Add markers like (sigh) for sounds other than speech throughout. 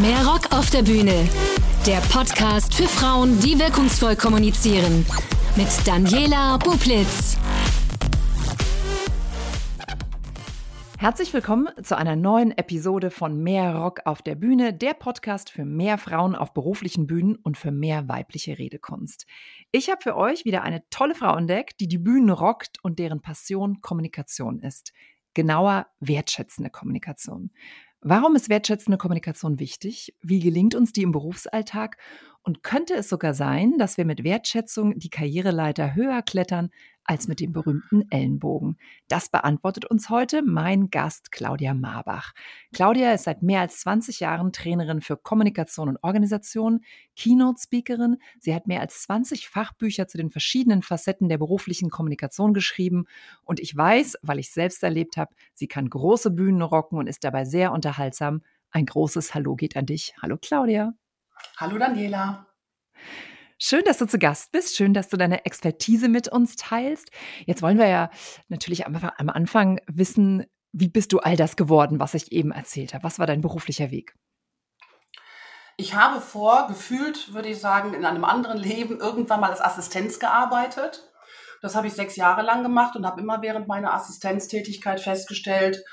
Mehr Rock auf der Bühne. Der Podcast für Frauen, die wirkungsvoll kommunizieren. Mit Daniela Bublitz. Herzlich willkommen zu einer neuen Episode von Mehr Rock auf der Bühne, der Podcast für mehr Frauen auf beruflichen Bühnen und für mehr weibliche Redekunst. Ich habe für euch wieder eine tolle Frau entdeckt, die die Bühnen rockt und deren Passion Kommunikation ist. Genauer wertschätzende Kommunikation. Warum ist wertschätzende Kommunikation wichtig? Wie gelingt uns die im Berufsalltag? Und könnte es sogar sein, dass wir mit Wertschätzung die Karriereleiter höher klettern als mit dem berühmten Ellenbogen? Das beantwortet uns heute mein Gast Claudia Marbach. Claudia ist seit mehr als 20 Jahren Trainerin für Kommunikation und Organisation, Keynote-Speakerin. Sie hat mehr als 20 Fachbücher zu den verschiedenen Facetten der beruflichen Kommunikation geschrieben. Und ich weiß, weil ich selbst erlebt habe, sie kann große Bühnen rocken und ist dabei sehr unterhaltsam. Ein großes Hallo geht an dich. Hallo Claudia. Hallo Daniela. Schön, dass du zu Gast bist. Schön, dass du deine Expertise mit uns teilst. Jetzt wollen wir ja natürlich am, am Anfang wissen, wie bist du all das geworden, was ich eben erzählt habe? Was war dein beruflicher Weg? Ich habe vor, gefühlt, würde ich sagen, in einem anderen Leben irgendwann mal als Assistenz gearbeitet. Das habe ich sechs Jahre lang gemacht und habe immer während meiner Assistenztätigkeit festgestellt,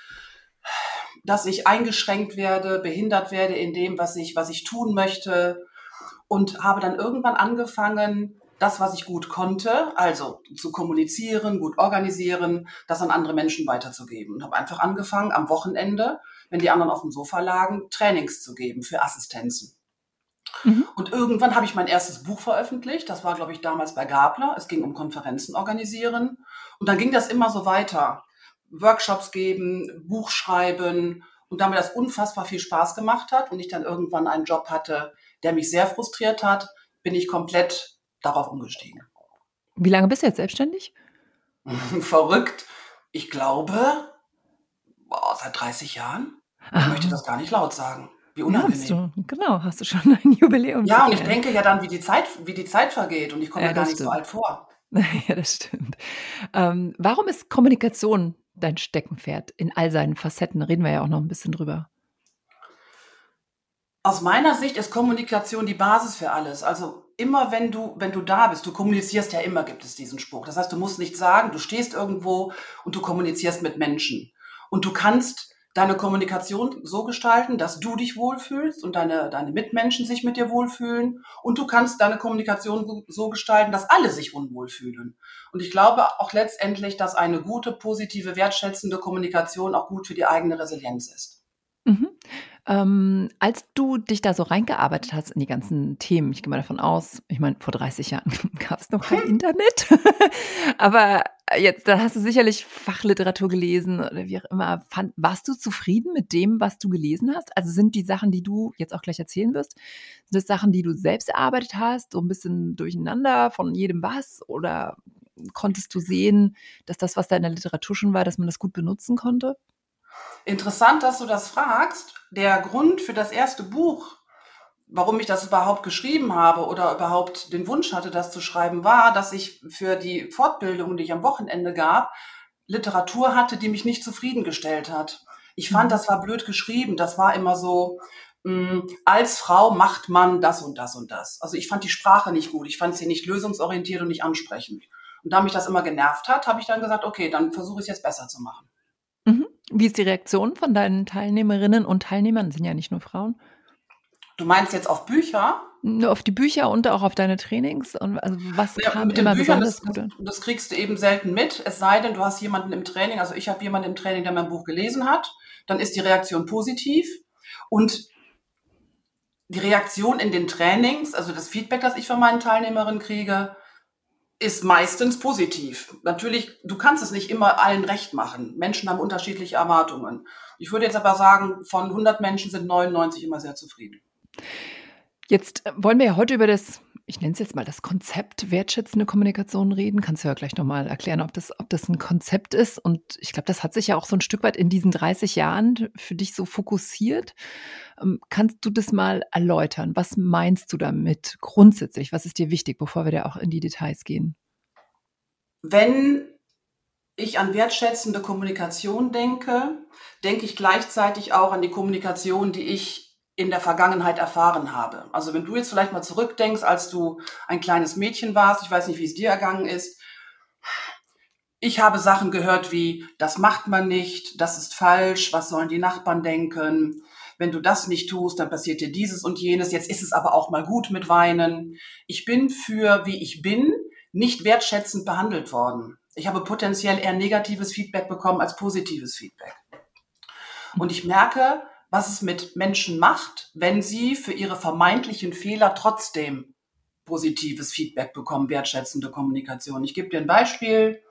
dass ich eingeschränkt werde, behindert werde in dem, was ich, was ich tun möchte. Und habe dann irgendwann angefangen, das, was ich gut konnte, also zu kommunizieren, gut organisieren, das an andere Menschen weiterzugeben. Und habe einfach angefangen, am Wochenende, wenn die anderen auf dem Sofa lagen, Trainings zu geben für Assistenzen. Mhm. Und irgendwann habe ich mein erstes Buch veröffentlicht. Das war, glaube ich, damals bei Gabler. Es ging um Konferenzen organisieren. Und dann ging das immer so weiter. Workshops geben, Buch schreiben und damit das unfassbar viel Spaß gemacht hat und ich dann irgendwann einen Job hatte, der mich sehr frustriert hat, bin ich komplett darauf umgestiegen. Wie lange bist du jetzt selbstständig? (laughs) Verrückt. Ich glaube, boah, seit 30 Jahren. Ich Aha. möchte das gar nicht laut sagen. Wie unangenehm. Ja, du, genau, hast du schon ein Jubiläum. Ja, und ich denke ja dann, wie die Zeit, wie die Zeit vergeht und ich komme ja, gar nicht stimmt. so alt vor. (laughs) Ja, das stimmt. Ähm, warum ist Kommunikation dein Steckenpferd in all seinen Facetten? Reden wir ja auch noch ein bisschen drüber. Aus meiner Sicht ist Kommunikation die Basis für alles. Also immer wenn du, wenn du da bist, du kommunizierst ja immer, gibt es diesen Spruch. Das heißt, du musst nicht sagen, du stehst irgendwo und du kommunizierst mit Menschen. Und du kannst deine Kommunikation so gestalten, dass du dich wohlfühlst und deine, deine Mitmenschen sich mit dir wohlfühlen. Und du kannst deine Kommunikation so gestalten, dass alle sich unwohl fühlen. Und ich glaube auch letztendlich, dass eine gute, positive, wertschätzende Kommunikation auch gut für die eigene Resilienz ist. Mhm. Ähm, als du dich da so reingearbeitet hast in die ganzen Themen, ich gehe mal davon aus, ich meine, vor 30 Jahren (laughs) gab es noch kein (laughs) Internet, (laughs) aber jetzt, da hast du sicherlich Fachliteratur gelesen oder wie auch immer. Fand, warst du zufrieden mit dem, was du gelesen hast? Also sind die Sachen, die du jetzt auch gleich erzählen wirst, sind das Sachen, die du selbst erarbeitet hast, so ein bisschen durcheinander von jedem was? Oder konntest du sehen, dass das, was da in der Literatur schon war, dass man das gut benutzen konnte? Interessant, dass du das fragst. Der Grund für das erste Buch, warum ich das überhaupt geschrieben habe oder überhaupt den Wunsch hatte, das zu schreiben, war, dass ich für die Fortbildung, die ich am Wochenende gab, Literatur hatte, die mich nicht zufriedengestellt hat. Ich fand, mhm. das war blöd geschrieben. Das war immer so, mh, hm, als Frau macht man das und das und das. Also ich fand die Sprache nicht gut. Ich fand sie nicht lösungsorientiert und nicht ansprechend. Und da mich das immer genervt hat, habe ich dann gesagt, okay, dann versuche ich es jetzt besser zu machen. Wie ist die Reaktion von deinen Teilnehmerinnen und Teilnehmern? Das sind ja nicht nur Frauen. Du meinst jetzt auf Bücher? Nur auf die Bücher und auch auf deine Trainings? Und also was ja, kam mit immer Büchern, besonders das, gut? Das kriegst du eben selten mit, es sei denn, du hast jemanden im Training, also ich habe jemanden im Training, der mein Buch gelesen hat, dann ist die Reaktion positiv und die Reaktion in den Trainings, also das Feedback, das ich von meinen Teilnehmerinnen kriege, ist meistens positiv. Natürlich, du kannst es nicht immer allen recht machen. Menschen haben unterschiedliche Erwartungen. Ich würde jetzt aber sagen, von 100 Menschen sind 99 immer sehr zufrieden. Jetzt wollen wir ja heute über das, ich nenne es jetzt mal das Konzept wertschätzende Kommunikation reden. Kannst du ja gleich nochmal erklären, ob das, ob das ein Konzept ist. Und ich glaube, das hat sich ja auch so ein Stück weit in diesen 30 Jahren für dich so fokussiert. Ähm, kannst du das mal erläutern? Was meinst du damit grundsätzlich? Was ist dir wichtig, bevor wir da auch in die Details gehen? Wenn ich an wertschätzende Kommunikation denke, denke ich gleichzeitig auch an die Kommunikation, die ich in der Vergangenheit erfahren habe. Also wenn du jetzt vielleicht mal zurückdenkst, als du ein kleines Mädchen warst, ich weiß nicht, wie es dir ergangen ist, ich habe Sachen gehört wie, das macht man nicht, das ist falsch, was sollen die Nachbarn denken, wenn du das nicht tust, dann passiert dir dieses und jenes, jetzt ist es aber auch mal gut mit Weinen. Ich bin für, wie ich bin, nicht wertschätzend behandelt worden. Ich habe potenziell eher negatives Feedback bekommen als positives Feedback. Und ich merke, was es mit Menschen macht, wenn sie für ihre vermeintlichen Fehler trotzdem positives Feedback bekommen, wertschätzende Kommunikation. Ich gebe dir ein Beispiel.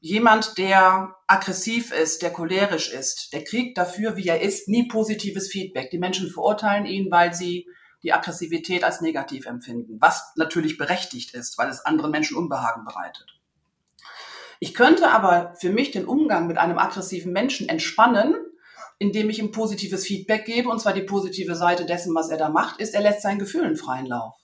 Jemand, der aggressiv ist, der cholerisch ist, der kriegt dafür, wie er ist, nie positives Feedback. Die Menschen verurteilen ihn, weil sie die Aggressivität als negativ empfinden, was natürlich berechtigt ist, weil es anderen Menschen Unbehagen bereitet. Ich könnte aber für mich den Umgang mit einem aggressiven Menschen entspannen, indem ich ihm positives Feedback gebe, und zwar die positive Seite dessen, was er da macht, ist, er lässt seinen Gefühlen freien Lauf.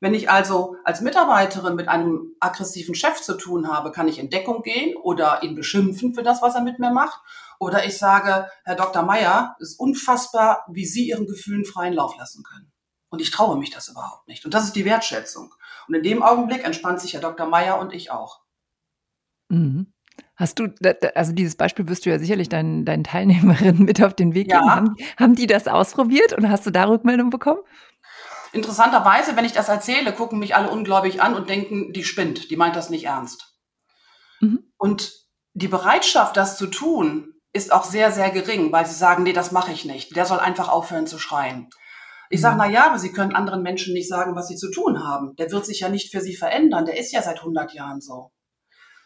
Wenn ich also als Mitarbeiterin mit einem aggressiven Chef zu tun habe, kann ich in Deckung gehen oder ihn beschimpfen für das, was er mit mir macht. Oder ich sage, Herr Dr. Meyer, es ist unfassbar, wie Sie Ihren Gefühlen freien Lauf lassen können. Und ich traue mich das überhaupt nicht. Und das ist die Wertschätzung. Und in dem Augenblick entspannt sich Herr Dr. Meyer und ich auch. Mhm. Hast du, also dieses Beispiel wirst du ja sicherlich deinen, deinen Teilnehmerinnen (laughs) mit auf den Weg geben. Ja. Haben, haben die das ausprobiert und hast du da Rückmeldung bekommen? Interessanterweise, wenn ich das erzähle, gucken mich alle ungläubig an und denken, die spinnt, die meint das nicht ernst. Mhm. Und die Bereitschaft, das zu tun, ist auch sehr, sehr gering, weil sie sagen, nee, das mache ich nicht. Der soll einfach aufhören zu schreien. Ich sage, mhm. na ja, aber Sie können anderen Menschen nicht sagen, was sie zu tun haben. Der wird sich ja nicht für sie verändern. Der ist ja seit 100 Jahren so.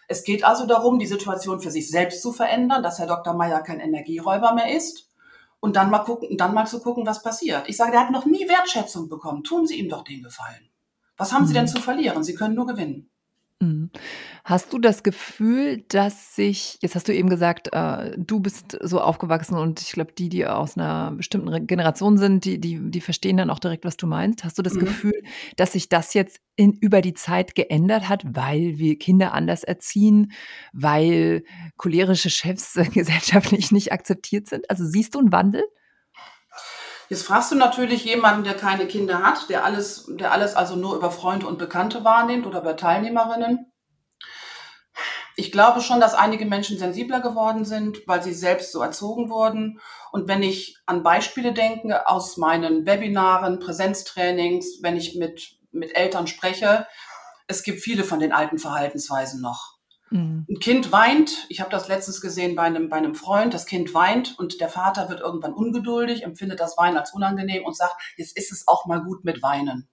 Es geht also darum, die Situation für sich selbst zu verändern, dass Herr Dr. Meyer kein Energieräuber mehr ist und dann mal gucken, dann mal zu gucken, was passiert. Ich sage, der hat noch nie Wertschätzung bekommen. Tun Sie ihm doch den Gefallen. Was haben mhm. Sie denn zu verlieren? Sie können nur gewinnen. Mhm. Hast du das Gefühl, dass sich, jetzt hast du eben gesagt, äh, du bist so aufgewachsen und ich glaube, die, die aus einer bestimmten Generation sind, die, die, die verstehen dann auch direkt, was du meinst. Hast du das mhm. Gefühl, dass sich das jetzt in, über die Zeit geändert hat, weil wir Kinder anders erziehen, weil cholerische Chefs (laughs) gesellschaftlich nicht akzeptiert sind? Also siehst du einen Wandel? Jetzt fragst du natürlich jemanden, der keine Kinder hat, der alles, der alles also nur über Freunde und Bekannte wahrnimmt oder über Teilnehmerinnen. Ich glaube schon, dass einige Menschen sensibler geworden sind, weil sie selbst so erzogen wurden. Und wenn ich an Beispiele denke aus meinen Webinaren, Präsenztrainings, wenn ich mit, mit Eltern spreche, es gibt viele von den alten Verhaltensweisen noch. Mhm. Ein Kind weint, ich habe das letztens gesehen bei einem, bei einem Freund, das Kind weint und der Vater wird irgendwann ungeduldig, empfindet das Weinen als unangenehm und sagt, jetzt ist es auch mal gut mit Weinen.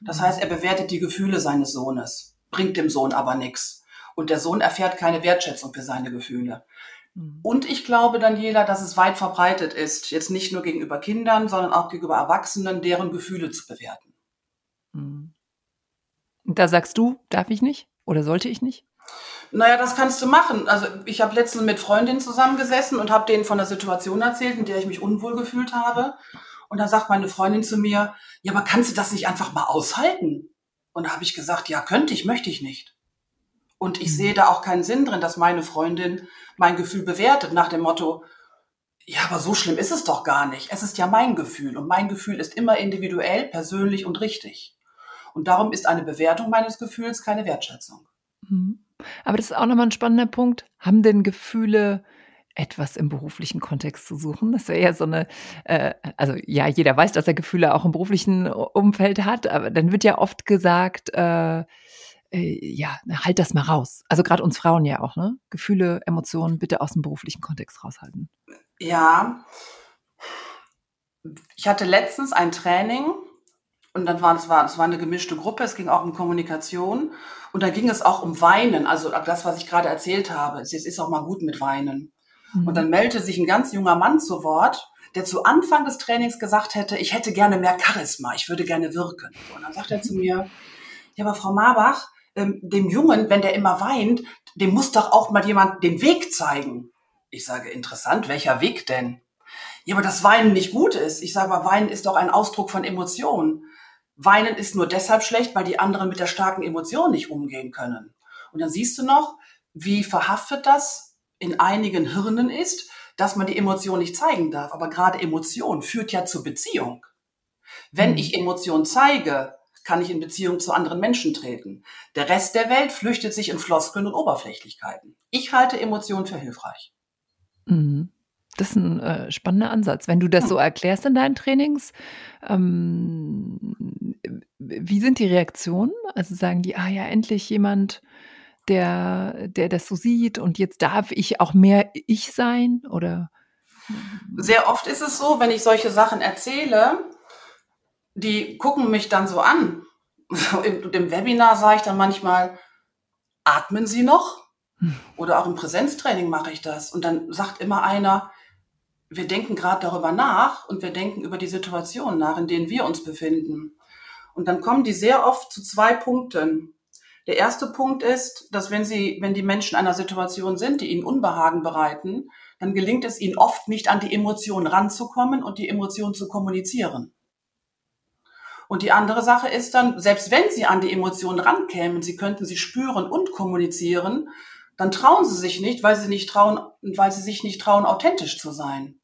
Das mhm. heißt, er bewertet die Gefühle seines Sohnes, bringt dem Sohn aber nichts. Und der Sohn erfährt keine Wertschätzung für seine Gefühle. Mhm. Und ich glaube, Daniela, dass es weit verbreitet ist, jetzt nicht nur gegenüber Kindern, sondern auch gegenüber Erwachsenen, deren Gefühle zu bewerten. Und da sagst du, darf ich nicht oder sollte ich nicht? Naja, das kannst du machen. Also ich habe letztens mit Freundinnen zusammengesessen und habe denen von der Situation erzählt, in der ich mich unwohl gefühlt habe. Und dann sagt meine Freundin zu mir, ja, aber kannst du das nicht einfach mal aushalten? Und da habe ich gesagt, ja, könnte ich, möchte ich nicht. Und ich sehe da auch keinen Sinn drin, dass meine Freundin mein Gefühl bewertet nach dem Motto, ja, aber so schlimm ist es doch gar nicht. Es ist ja mein Gefühl und mein Gefühl ist immer individuell, persönlich und richtig. Und darum ist eine Bewertung meines Gefühls keine Wertschätzung. Mhm. Aber das ist auch nochmal ein spannender Punkt. Haben denn Gefühle etwas im beruflichen Kontext zu suchen? Das wäre ja so eine, äh, also ja, jeder weiß, dass er Gefühle auch im beruflichen Umfeld hat, aber dann wird ja oft gesagt, äh, äh, ja, halt das mal raus. Also gerade uns Frauen ja auch, ne? Gefühle, Emotionen bitte aus dem beruflichen Kontext raushalten. Ja. Ich hatte letztens ein Training und dann war es war, es war eine gemischte Gruppe, es ging auch um Kommunikation und da ging es auch um Weinen, also das, was ich gerade erzählt habe. Es ist auch mal gut mit Weinen. Mhm. Und dann meldete sich ein ganz junger Mann zu Wort, der zu Anfang des Trainings gesagt hätte, ich hätte gerne mehr Charisma, ich würde gerne wirken. Und dann sagt er zu mir, ja, aber Frau Marbach, ähm, dem Jungen, wenn der immer weint, dem muss doch auch mal jemand den Weg zeigen. Ich sage, interessant, welcher Weg denn? Ja, aber das Weinen nicht gut ist. Ich sage, aber Weinen ist doch ein Ausdruck von Emotionen. Weinen ist nur deshalb schlecht, weil die anderen mit der starken Emotion nicht umgehen können. Und dann siehst du noch, wie verhaftet das in einigen Hirnen ist, dass man die Emotion nicht zeigen darf. Aber gerade Emotion führt ja zur Beziehung. Wenn mhm. ich Emotion zeige, kann ich in Beziehung zu anderen Menschen treten. Der Rest der Welt flüchtet sich in Floskeln und Oberflächlichkeiten. Ich halte Emotionen für hilfreich. Mhm. Das ist ein äh, spannender Ansatz. Wenn du das so erklärst in deinen Trainings, ähm, wie sind die Reaktionen? Also sagen die, ah ja, endlich jemand, der, der das so sieht und jetzt darf ich auch mehr ich sein? Oder? Sehr oft ist es so, wenn ich solche Sachen erzähle, die gucken mich dann so an. Im, Im Webinar sage ich dann manchmal, atmen Sie noch? Hm. Oder auch im Präsenztraining mache ich das. Und dann sagt immer einer, wir denken gerade darüber nach und wir denken über die Situation nach, in denen wir uns befinden. Und dann kommen die sehr oft zu zwei Punkten. Der erste Punkt ist, dass wenn sie, wenn die Menschen in einer Situation sind, die ihnen Unbehagen bereiten, dann gelingt es ihnen oft nicht an die Emotionen ranzukommen und die Emotionen zu kommunizieren. Und die andere Sache ist dann, selbst wenn sie an die Emotionen rankämen, sie könnten sie spüren und kommunizieren, dann trauen sie sich nicht, weil sie nicht trauen, weil sie sich nicht trauen, authentisch zu sein.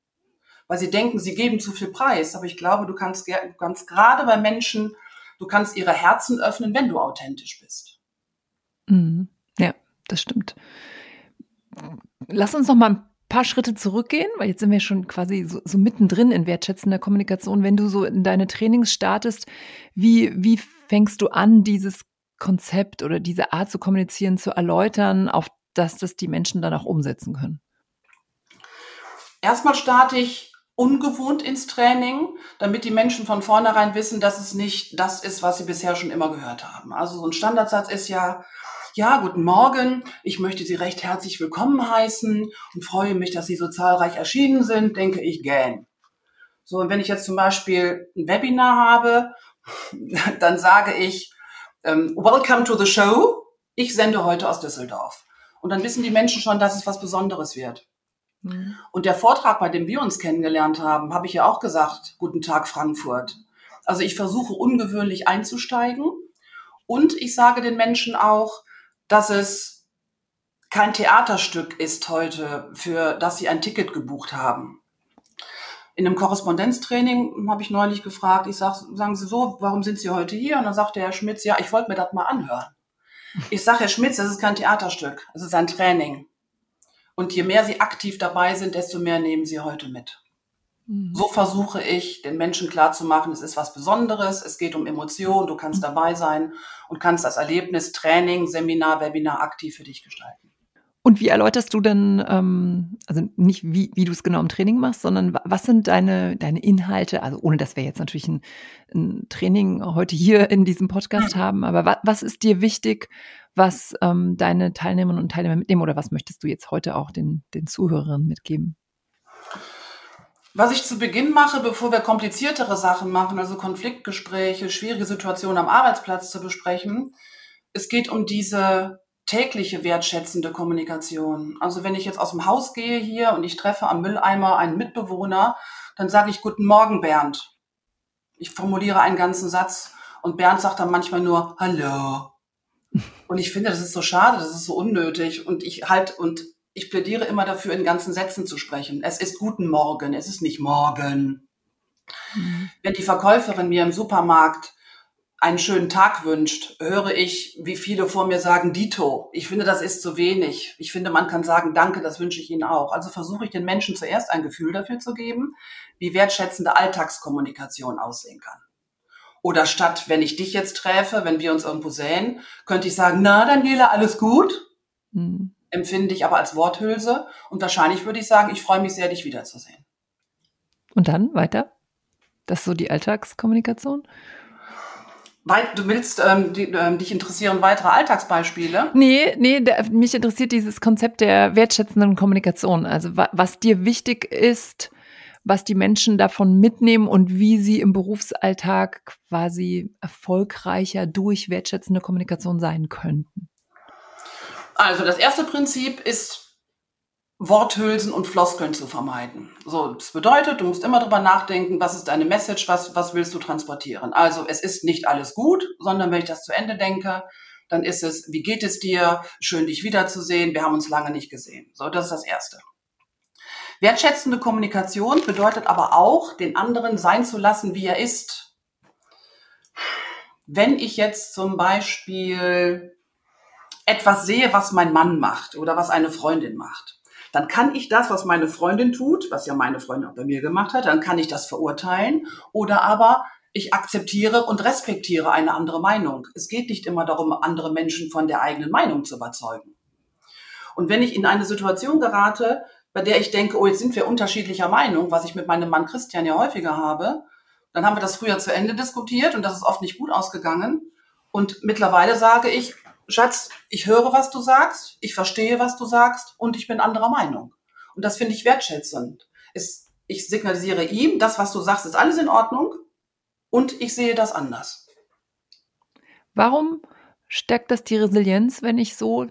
Weil sie denken, sie geben zu viel Preis. Aber ich glaube, du kannst, du gerade bei Menschen, du kannst ihre Herzen öffnen, wenn du authentisch bist. Mhm. Ja, das stimmt. Lass uns noch mal ein paar Schritte zurückgehen, weil jetzt sind wir schon quasi so, so mittendrin in wertschätzender Kommunikation. Wenn du so in deine Trainings startest, wie, wie fängst du an, dieses Konzept oder diese Art zu kommunizieren zu erläutern, auf dass das die Menschen dann auch umsetzen können? Erstmal starte ich ungewohnt ins Training, damit die Menschen von vornherein wissen, dass es nicht das ist, was sie bisher schon immer gehört haben. Also so ein Standardsatz ist ja, ja, guten Morgen, ich möchte Sie recht herzlich willkommen heißen und freue mich, dass Sie so zahlreich erschienen sind, denke ich gern. So, und wenn ich jetzt zum Beispiel ein Webinar habe, (laughs) dann sage ich, ähm, Welcome to the show, ich sende heute aus Düsseldorf. Und dann wissen die Menschen schon, dass es was Besonderes wird. Mhm. Und der Vortrag, bei dem wir uns kennengelernt haben, habe ich ja auch gesagt, guten Tag Frankfurt. Also ich versuche ungewöhnlich einzusteigen und ich sage den Menschen auch, dass es kein Theaterstück ist heute, für das sie ein Ticket gebucht haben. In einem Korrespondenztraining habe ich neulich gefragt, ich sag, sagen Sie so, warum sind Sie heute hier? Und dann sagte Herr Schmitz, ja, ich wollte mir das mal anhören. Ich sage, Herr Schmitz, das ist kein Theaterstück, es ist ein Training. Und je mehr Sie aktiv dabei sind, desto mehr nehmen Sie heute mit. Mhm. So versuche ich, den Menschen klarzumachen, es ist was Besonderes, es geht um Emotionen, du kannst mhm. dabei sein und kannst das Erlebnis, Training, Seminar, Webinar aktiv für dich gestalten. Und wie erläuterst du denn, ähm, also nicht wie, wie du es genau im Training machst, sondern was sind deine, deine Inhalte? Also ohne dass wir jetzt natürlich ein, ein Training heute hier in diesem Podcast haben, aber wa, was ist dir wichtig, was ähm, deine Teilnehmerinnen und Teilnehmer mitnehmen oder was möchtest du jetzt heute auch den, den Zuhörern mitgeben? Was ich zu Beginn mache, bevor wir kompliziertere Sachen machen, also Konfliktgespräche, schwierige Situationen am Arbeitsplatz zu besprechen, es geht um diese tägliche wertschätzende Kommunikation. Also wenn ich jetzt aus dem Haus gehe hier und ich treffe am Mülleimer einen Mitbewohner, dann sage ich Guten Morgen, Bernd. Ich formuliere einen ganzen Satz und Bernd sagt dann manchmal nur Hallo. (laughs) Und ich finde, das ist so schade, das ist so unnötig. Und ich halt, und ich plädiere immer dafür, in ganzen Sätzen zu sprechen. Es ist guten Morgen, es ist nicht morgen. Mhm. Wenn die Verkäuferin mir im Supermarkt einen schönen Tag wünscht, höre ich, wie viele vor mir sagen, Dito. Ich finde, das ist zu wenig. Ich finde, man kann sagen, danke, das wünsche ich Ihnen auch. Also versuche ich den Menschen zuerst ein Gefühl dafür zu geben, wie wertschätzende Alltagskommunikation aussehen kann. Oder statt, wenn ich dich jetzt treffe, wenn wir uns irgendwo sehen, könnte ich sagen, na, Daniela, alles gut? Mhm empfinde ich aber als Worthülse. Und wahrscheinlich würde ich sagen, ich freue mich sehr, dich wiederzusehen. Und dann weiter? Das ist so die Alltagskommunikation? Du willst ähm, die, ähm, dich interessieren weitere Alltagsbeispiele? Nee, nee, der, mich interessiert dieses Konzept der wertschätzenden Kommunikation. Also wa was dir wichtig ist, was die Menschen davon mitnehmen und wie sie im Berufsalltag quasi erfolgreicher durch wertschätzende Kommunikation sein könnten. Also das erste Prinzip ist, Worthülsen und Floskeln zu vermeiden. So, das bedeutet, du musst immer drüber nachdenken, was ist deine Message, was, was willst du transportieren. Also es ist nicht alles gut, sondern wenn ich das zu Ende denke, dann ist es, wie geht es dir? Schön dich wiederzusehen. Wir haben uns lange nicht gesehen. So, das ist das Erste. Wertschätzende Kommunikation bedeutet aber auch, den anderen sein zu lassen, wie er ist. Wenn ich jetzt zum Beispiel etwas sehe, was mein Mann macht oder was eine Freundin macht, dann kann ich das, was meine Freundin tut, was ja meine Freundin auch bei mir gemacht hat, dann kann ich das verurteilen oder aber ich akzeptiere und respektiere eine andere Meinung. Es geht nicht immer darum, andere Menschen von der eigenen Meinung zu überzeugen. Und wenn ich in eine Situation gerate, bei der ich denke, oh, jetzt sind wir unterschiedlicher Meinung, was ich mit meinem Mann Christian ja häufiger habe, dann haben wir das früher zu Ende diskutiert und das ist oft nicht gut ausgegangen. Und mittlerweile sage ich, Schatz, ich höre, was du sagst, ich verstehe, was du sagst und ich bin anderer Meinung. Und das finde ich wertschätzend. Es, ich signalisiere ihm, das, was du sagst, ist alles in Ordnung und ich sehe das anders. Warum stärkt das die Resilienz, wenn ich so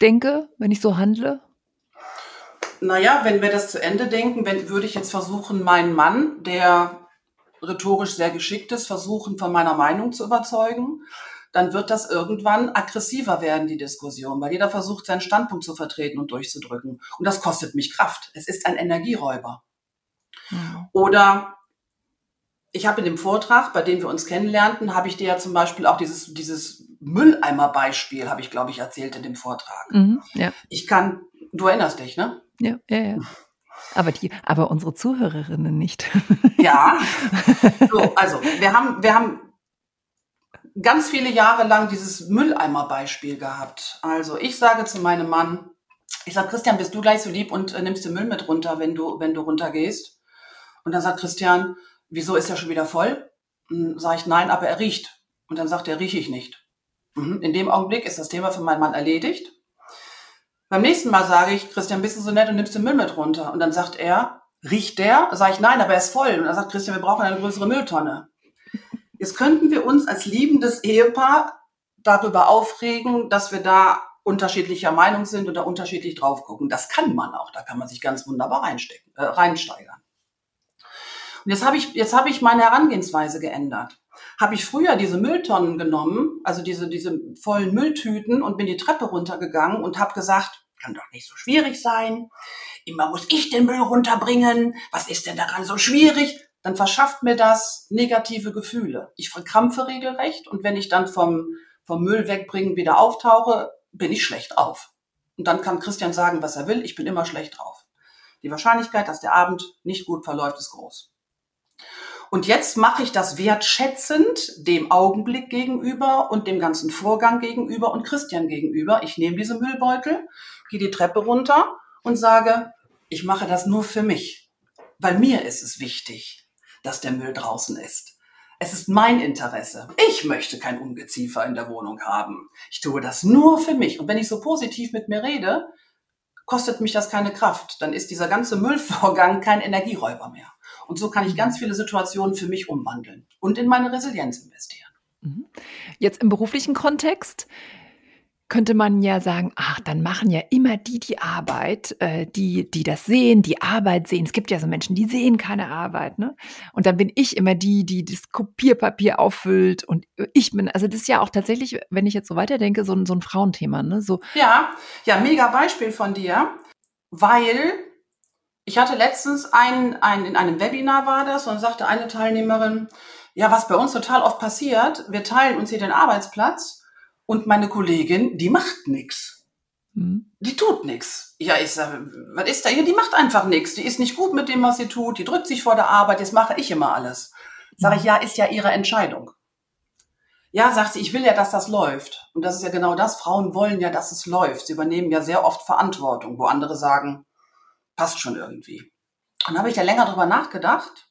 denke, wenn ich so handle? Naja, wenn wir das zu Ende denken, wenn, würde ich jetzt versuchen, meinen Mann, der rhetorisch sehr geschickt ist, versuchen, von meiner Meinung zu überzeugen dann wird das irgendwann aggressiver werden, die Diskussion, weil jeder versucht, seinen Standpunkt zu vertreten und durchzudrücken. Und das kostet mich Kraft. Es ist ein Energieräuber. Mhm. Oder ich habe in dem Vortrag, bei dem wir uns kennenlernten, habe ich dir ja zum Beispiel auch dieses, dieses Mülleimer-Beispiel, habe ich, glaube ich, erzählt in dem Vortrag. Mhm, ja. Ich kann, du erinnerst dich, ne? Ja, ja, ja. Aber die, aber unsere Zuhörerinnen nicht. Ja. (laughs) So, also wir haben, wir haben ganz viele Jahre lang dieses Mülleimer-Beispiel gehabt. Also ich sage zu meinem Mann, ich sage, Christian, bist du gleich so lieb und äh, nimmst den Müll mit runter, wenn du, wenn du runtergehst? Und dann sagt Christian, wieso ist er schon wieder voll? Sage ich, nein, aber er riecht. Und dann sagt er, rieche ich nicht. Mhm. In dem Augenblick ist das Thema für meinen Mann erledigt. Beim nächsten Mal sage ich, Christian, bist du so nett und nimmst den Müll mit runter? Und dann sagt er, riecht der? Sage ich, nein, aber er ist voll. Und dann sagt Christian, wir brauchen eine größere Mülltonne. Jetzt könnten wir uns als liebendes Ehepaar darüber aufregen, dass wir da unterschiedlicher Meinung sind oder unterschiedlich drauf gucken. Das kann man auch, da kann man sich ganz wunderbar reinstecken, äh, reinsteigern. Und jetzt habe ich, jetzt habe ich meine Herangehensweise geändert. Habe ich früher diese Mülltonnen genommen, also diese, diese vollen Mülltüten und bin die Treppe runtergegangen und habe gesagt, kann doch nicht so schwierig sein. Immer muss ich den Müll runterbringen. Was ist denn daran so schwierig? Dann verschafft mir das negative Gefühle. Ich verkrampfe regelrecht und wenn ich dann vom, vom Müll wegbringen wieder auftauche, bin ich schlecht drauf. Und dann kann Christian sagen, was er will, ich bin immer schlecht drauf. Die Wahrscheinlichkeit, dass der Abend nicht gut verläuft, ist groß. Und jetzt mache ich das wertschätzend dem Augenblick gegenüber und dem ganzen Vorgang gegenüber und Christian gegenüber. Ich nehme diese Müllbeutel, gehe die Treppe runter und sage, ich mache das nur für mich, weil mir ist es wichtig dass der Müll draußen ist. Es ist mein Interesse. Ich möchte kein Ungeziefer in der Wohnung haben. Ich tue das nur für mich. Und wenn ich so positiv mit mir rede, kostet mich das keine Kraft. Dann ist dieser ganze Müllvorgang kein Energieräuber mehr. Und so kann ich ganz viele Situationen für mich umwandeln und in meine Resilienz investieren. Mhm. Jetzt im beruflichen Kontext könnte man ja sagen, ach, dann machen ja immer die die Arbeit, äh, die, die das sehen, die Arbeit sehen. Es gibt ja so Menschen, die sehen keine Arbeit, ne? Und dann bin ich immer die, die das Kopierpapier auffüllt und ich bin, also das ist ja auch tatsächlich, wenn ich jetzt so weiterdenke, so ein, so ein Frauenthema, ne? So. Ja, ja, mega Beispiel von dir, weil ich hatte letztens ein, ein, in einem Webinar war das und sagte eine Teilnehmerin, ja, was bei uns total oft passiert, wir teilen uns hier den Arbeitsplatz und meine Kollegin, die macht nix. Mhm. Die tut nix. Ja, ich sage, was ist da hier? Die macht einfach nix. Die ist nicht gut mit dem, was sie tut. Die drückt sich vor der Arbeit. Jetzt mache ich immer alles. Sage ich, ja, ist ja ihre Entscheidung. Ja, sagt sie, ich will ja, dass das läuft. Und das ist ja genau das. Frauen wollen ja, dass es läuft. Sie übernehmen ja sehr oft Verantwortung, wo andere sagen, passt schon irgendwie. Und da habe ich da länger drüber nachgedacht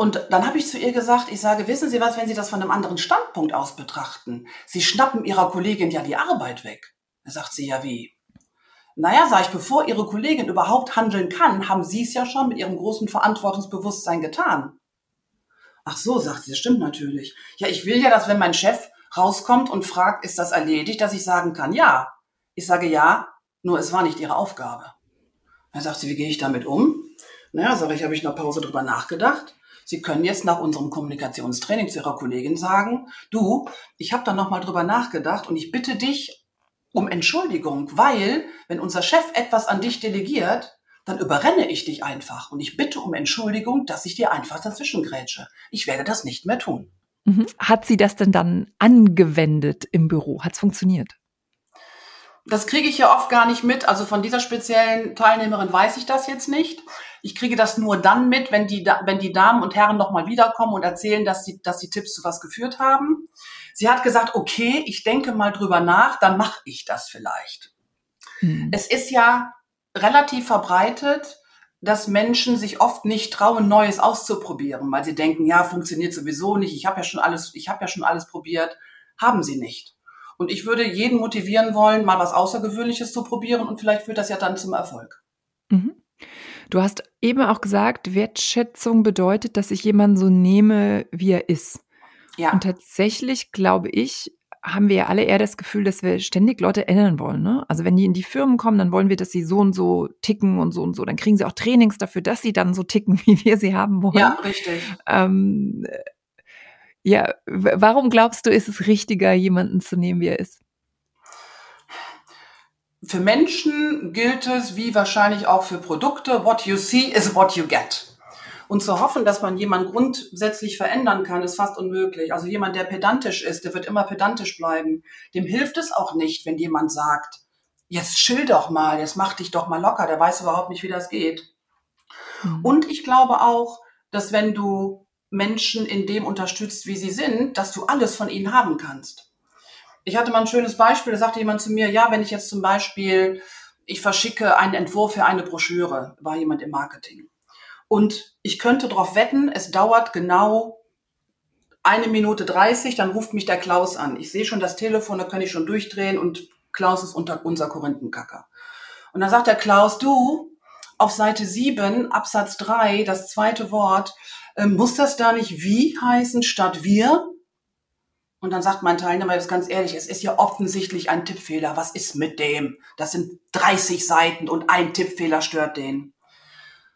und dann habe ich zu ihr gesagt, ich sage, wissen Sie was, wenn Sie das von einem anderen Standpunkt aus betrachten? Sie schnappen Ihrer Kollegin ja die Arbeit weg. Da sagt sie, ja wie? Naja, sage ich, bevor Ihre Kollegin überhaupt handeln kann, haben Sie es ja schon mit Ihrem großen Verantwortungsbewusstsein getan. Ach so, sagt sie, das stimmt natürlich. Ja, ich will ja, dass wenn mein Chef rauskommt und fragt, ist das erledigt, dass ich sagen kann, ja. Ich sage ja, nur es war nicht Ihre Aufgabe. Dann sagt sie, wie gehe ich damit um? Naja, sage ich, habe ich in Pause drüber nachgedacht. Sie können jetzt nach unserem Kommunikationstraining zu Ihrer Kollegin sagen, du, ich habe da nochmal drüber nachgedacht und ich bitte dich, um Entschuldigung, weil wenn unser Chef etwas an dich delegiert, dann überrenne ich dich einfach und ich bitte um Entschuldigung, dass ich dir einfach dazwischen grätsche. Ich werde das nicht mehr tun. Mhm. Hat sie das denn dann angewendet im Büro? Hat es funktioniert? Das kriege ich ja oft gar nicht mit. Also von dieser speziellen Teilnehmerin weiß ich das jetzt nicht. Ich kriege das nur dann mit, wenn die, wenn die Damen und Herren nochmal wiederkommen und erzählen, dass, sie, dass die Tipps zu was geführt haben. Sie hat gesagt, okay, ich denke mal drüber nach, dann mache ich das vielleicht. Mhm. Es ist ja relativ verbreitet, dass Menschen sich oft nicht trauen, Neues auszuprobieren, weil sie denken, ja, funktioniert sowieso nicht. Ich habe ja schon alles, ich habe ja schon alles probiert. Haben sie nicht. Und ich würde jeden motivieren wollen, mal was Außergewöhnliches zu probieren und vielleicht führt das ja dann zum Erfolg. Mhm. Du hast eben auch gesagt, Wertschätzung bedeutet, dass ich jemanden so nehme, wie er ist. Ja. Und tatsächlich glaube ich, haben wir ja alle eher das Gefühl, dass wir ständig Leute ändern wollen. Ne? Also wenn die in die Firmen kommen, dann wollen wir, dass sie so und so ticken und so und so. Dann kriegen sie auch Trainings dafür, dass sie dann so ticken, (laughs) wie wir sie haben wollen. Ja, richtig. Ähm, ja, warum glaubst du, ist es richtiger, jemanden zu nehmen, wie er ist? Für Menschen gilt es, wie wahrscheinlich auch für Produkte, what you see is what you get. Und zu hoffen, dass man jemanden grundsätzlich verändern kann, ist fast unmöglich. Also jemand, der pedantisch ist, der wird immer pedantisch bleiben. Dem hilft es auch nicht, wenn jemand sagt, jetzt chill doch mal, jetzt mach dich doch mal locker, der weiß überhaupt nicht, wie das geht. Mhm. Und ich glaube auch, dass wenn du Menschen in dem unterstützt, wie sie sind, dass du alles von ihnen haben kannst. Ich hatte mal ein schönes Beispiel, da sagte jemand zu mir, ja, wenn ich jetzt zum Beispiel, ich verschicke einen Entwurf für eine Broschüre, war jemand im Marketing. Und ich könnte darauf wetten, es dauert genau eine Minute dreißig, dann ruft mich der Klaus an. Ich sehe schon das Telefon, da kann ich schon durchdrehen und Klaus ist unter unser Korinthenkacker. Und dann sagt der Klaus, du, auf Seite sieben Absatz drei das zweite Wort, ähm, muss das da nicht wie heißen statt wir? Und dann sagt mein Teilnehmer jetzt ganz ehrlich, es ist ja offensichtlich ein Tippfehler. Was ist mit dem? Das sind 30 Seiten und ein Tippfehler stört den.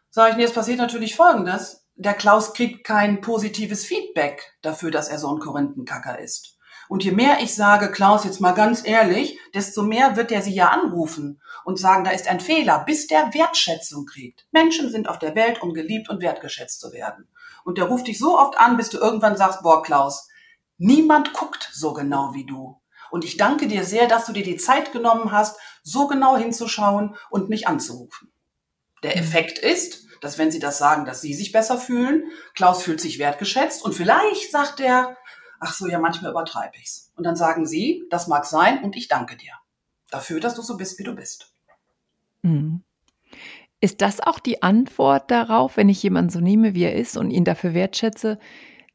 Sag ich, nee, es passiert natürlich Folgendes. Der Klaus kriegt kein positives Feedback dafür, dass er so ein Korinthenkacker ist. Und je mehr ich sage, Klaus, jetzt mal ganz ehrlich, desto mehr wird er sie ja anrufen und sagen, da ist ein Fehler, bis der Wertschätzung kriegt. Menschen sind auf der Welt, um geliebt und wertgeschätzt zu werden. Und der ruft dich so oft an, bis du irgendwann sagst, boah, Klaus, niemand guckt so genau wie du. Und ich danke dir sehr, dass du dir die Zeit genommen hast, so genau hinzuschauen und mich anzurufen. Der mhm. Effekt ist, dass wenn sie das sagen, dass sie sich besser fühlen, Klaus fühlt sich wertgeschätzt und vielleicht sagt er, ach so, ja, manchmal übertreibe ich's. Und dann sagen sie, das mag sein und ich danke dir dafür, dass du so bist, wie du bist. Mhm. Ist das auch die Antwort darauf, wenn ich jemanden so nehme, wie er ist und ihn dafür wertschätze,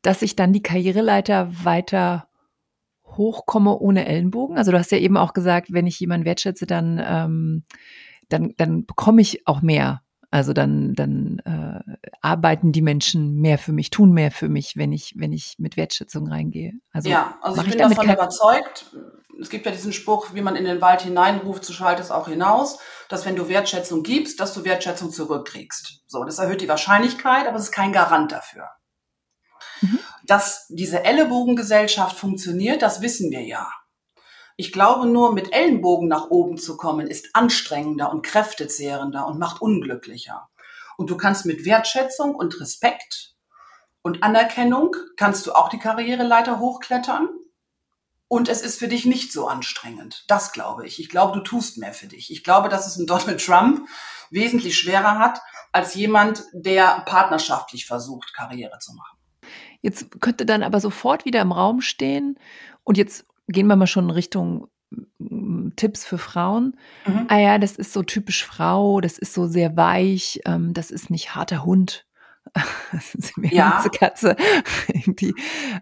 dass ich dann die Karriereleiter weiter hochkomme ohne Ellenbogen? Also du hast ja eben auch gesagt, wenn ich jemanden wertschätze, dann, ähm, dann, dann bekomme ich auch mehr. Also dann, dann äh, arbeiten die Menschen mehr für mich, tun mehr für mich, wenn ich, wenn ich mit Wertschätzung reingehe. Also ja, also ich bin ich davon überzeugt, es gibt ja diesen Spruch, wie man in den Wald hineinruft, so schallt es auch hinaus, dass wenn du Wertschätzung gibst, dass du Wertschätzung zurückkriegst. So, das erhöht die Wahrscheinlichkeit, aber es ist kein Garant dafür. Mhm. Dass diese Ellenbogengesellschaft funktioniert, das wissen wir ja. Ich glaube nur, mit Ellenbogen nach oben zu kommen, ist anstrengender und kräftezehrender und macht unglücklicher. Und du kannst mit Wertschätzung und Respekt und Anerkennung kannst du auch die Karriereleiter hochklettern. Und es ist für dich nicht so anstrengend. Das glaube ich. Ich glaube, du tust mehr für dich. Ich glaube, dass es ein Donald Trump wesentlich schwerer hat als jemand, der partnerschaftlich versucht, Karriere zu machen. Jetzt könnte dann aber sofort wieder im Raum stehen und jetzt gehen wir mal schon in Richtung mm, Tipps für Frauen. Mhm. Ah ja, das ist so typisch Frau, das ist so sehr weich, ähm, das ist nicht harter Hund, (laughs) ja. Katze. (laughs) Irgendwie.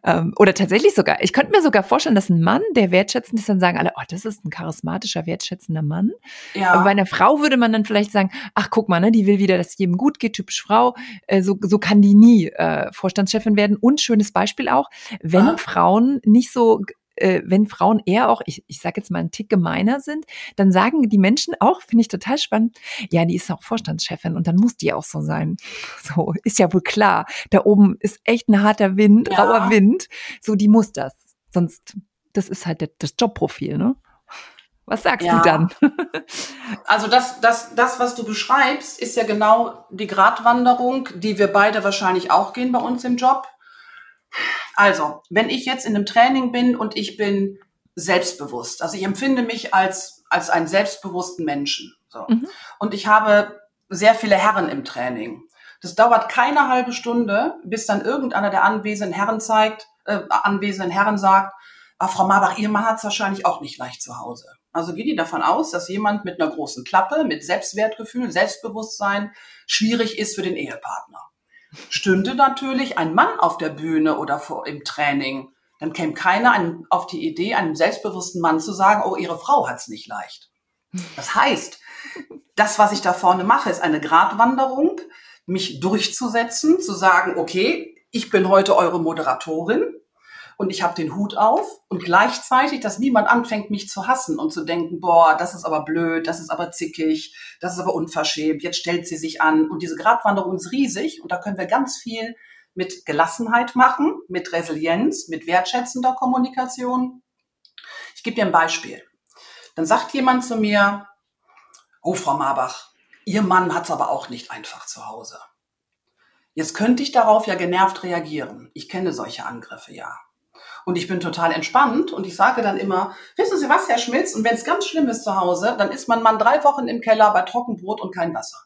Ähm, oder tatsächlich sogar, ich könnte mir sogar vorstellen, dass ein Mann, der wertschätzend ist, dann sagen alle, oh, das ist ein charismatischer, wertschätzender Mann. Ja. Aber bei einer Frau würde man dann vielleicht sagen, ach, guck mal, ne, die will wieder, dass jedem gut geht, typisch Frau. Äh, so, so kann die nie äh, Vorstandschefin werden. Und schönes Beispiel auch, wenn ah. Frauen nicht so äh, wenn Frauen eher auch, ich, ich sage jetzt mal, einen Tick gemeiner sind, dann sagen die Menschen auch, finde ich total spannend, ja, die ist auch Vorstandschefin und dann muss die auch so sein. So, ist ja wohl klar. Da oben ist echt ein harter Wind, ja. rauer Wind. So, die muss das. Sonst, das ist halt das Jobprofil, ne? Was sagst ja. du dann? (laughs) also das, das, das, was du beschreibst, ist ja genau die Gratwanderung, die wir beide wahrscheinlich auch gehen bei uns im Job. Also, wenn ich jetzt in einem Training bin und ich bin selbstbewusst, also ich empfinde mich als, als einen selbstbewussten Menschen. So. Mhm. Und ich habe sehr viele Herren im Training. Das dauert keine halbe Stunde, bis dann irgendeiner der anwesenden Herren zeigt, äh, anwesenden Herren sagt, ah, Frau Marbach, Ihr Mann hat es wahrscheinlich auch nicht leicht zu Hause. Also geht die davon aus, dass jemand mit einer großen Klappe, mit Selbstwertgefühl, Selbstbewusstsein schwierig ist für den Ehepartner. Stünde natürlich ein Mann auf der Bühne oder vor, im Training, dann käme keiner einem, auf die Idee, einem selbstbewussten Mann zu sagen, oh, ihre Frau hat's nicht leicht. Das heißt, das, was ich da vorne mache, ist eine Gratwanderung, mich durchzusetzen, zu sagen, okay, ich bin heute eure Moderatorin und ich habe den Hut auf und gleichzeitig, dass niemand anfängt, mich zu hassen und zu denken, boah, das ist aber blöd, das ist aber zickig, das ist aber unverschämt, jetzt stellt sie sich an. Und diese Gratwanderung ist riesig und da können wir ganz viel mit Gelassenheit machen, mit Resilienz, mit wertschätzender Kommunikation. Ich gebe dir ein Beispiel. Dann sagt jemand zu mir, oh Frau Marbach, Ihr Mann hat es aber auch nicht einfach zu Hause. Jetzt könnte ich darauf ja genervt reagieren. Ich kenne solche Angriffe ja. Und ich bin total entspannt und ich sage dann immer, wissen Sie was, Herr Schmitz, und wenn es ganz schlimm ist zu Hause, dann ist mein Mann drei Wochen im Keller bei Trockenbrot und kein Wasser.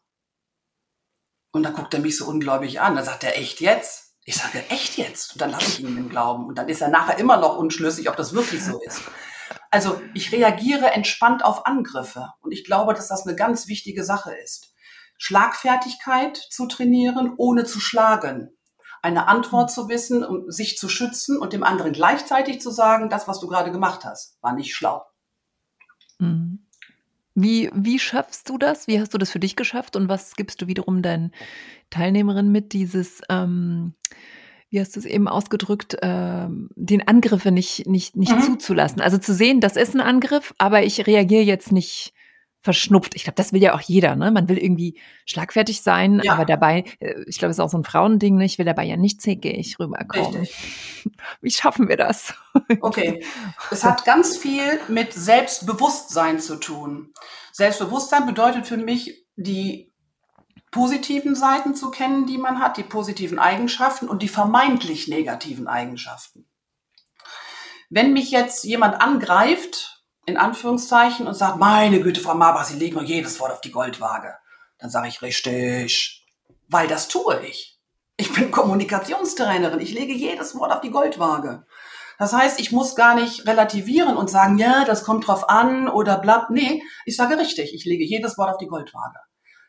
Und dann guckt er mich so ungläubig an. Dann sagt er, echt jetzt? Ich sage, echt jetzt? Und dann lasse ich ihn im Glauben. Und dann ist er nachher immer noch unschlüssig, ob das wirklich so ist. Also ich reagiere entspannt auf Angriffe. Und ich glaube, dass das eine ganz wichtige Sache ist. Schlagfertigkeit zu trainieren, ohne zu schlagen eine Antwort zu wissen, um sich zu schützen und dem anderen gleichzeitig zu sagen, das, was du gerade gemacht hast, war nicht schlau. Mhm. Wie, wie schaffst du das? Wie hast du das für dich geschafft? Und was gibst du wiederum deinen Teilnehmerinnen mit, dieses, ähm, wie hast du es eben ausgedrückt, äh, den Angriffe nicht, nicht, nicht mhm. zuzulassen? Also zu sehen, das ist ein Angriff, aber ich reagiere jetzt nicht verschnupft. Ich glaube, das will ja auch jeder, ne? Man will irgendwie schlagfertig sein, ja. aber dabei, äh, ich glaube, es ist auch so ein Frauending, ne? Ich will dabei ja nicht zickig rüberkommen. Richtig. (laughs) Wie schaffen wir das? (laughs) Okay. Es hat ganz viel mit Selbstbewusstsein zu tun. Selbstbewusstsein bedeutet für mich, die positiven Seiten zu kennen, die man hat, die positiven Eigenschaften und die vermeintlich negativen Eigenschaften. Wenn mich jetzt jemand angreift, in Anführungszeichen und sagt, meine Güte, Frau Marbach, Sie legen nur jedes Wort auf die Goldwaage. Dann sage ich richtig, weil das tue ich. Ich bin Kommunikationstrainerin, ich lege jedes Wort auf die Goldwaage. Das heißt, ich muss gar nicht relativieren und sagen, ja, das kommt drauf an oder bla. Nee, ich sage richtig, ich lege jedes Wort auf die Goldwaage.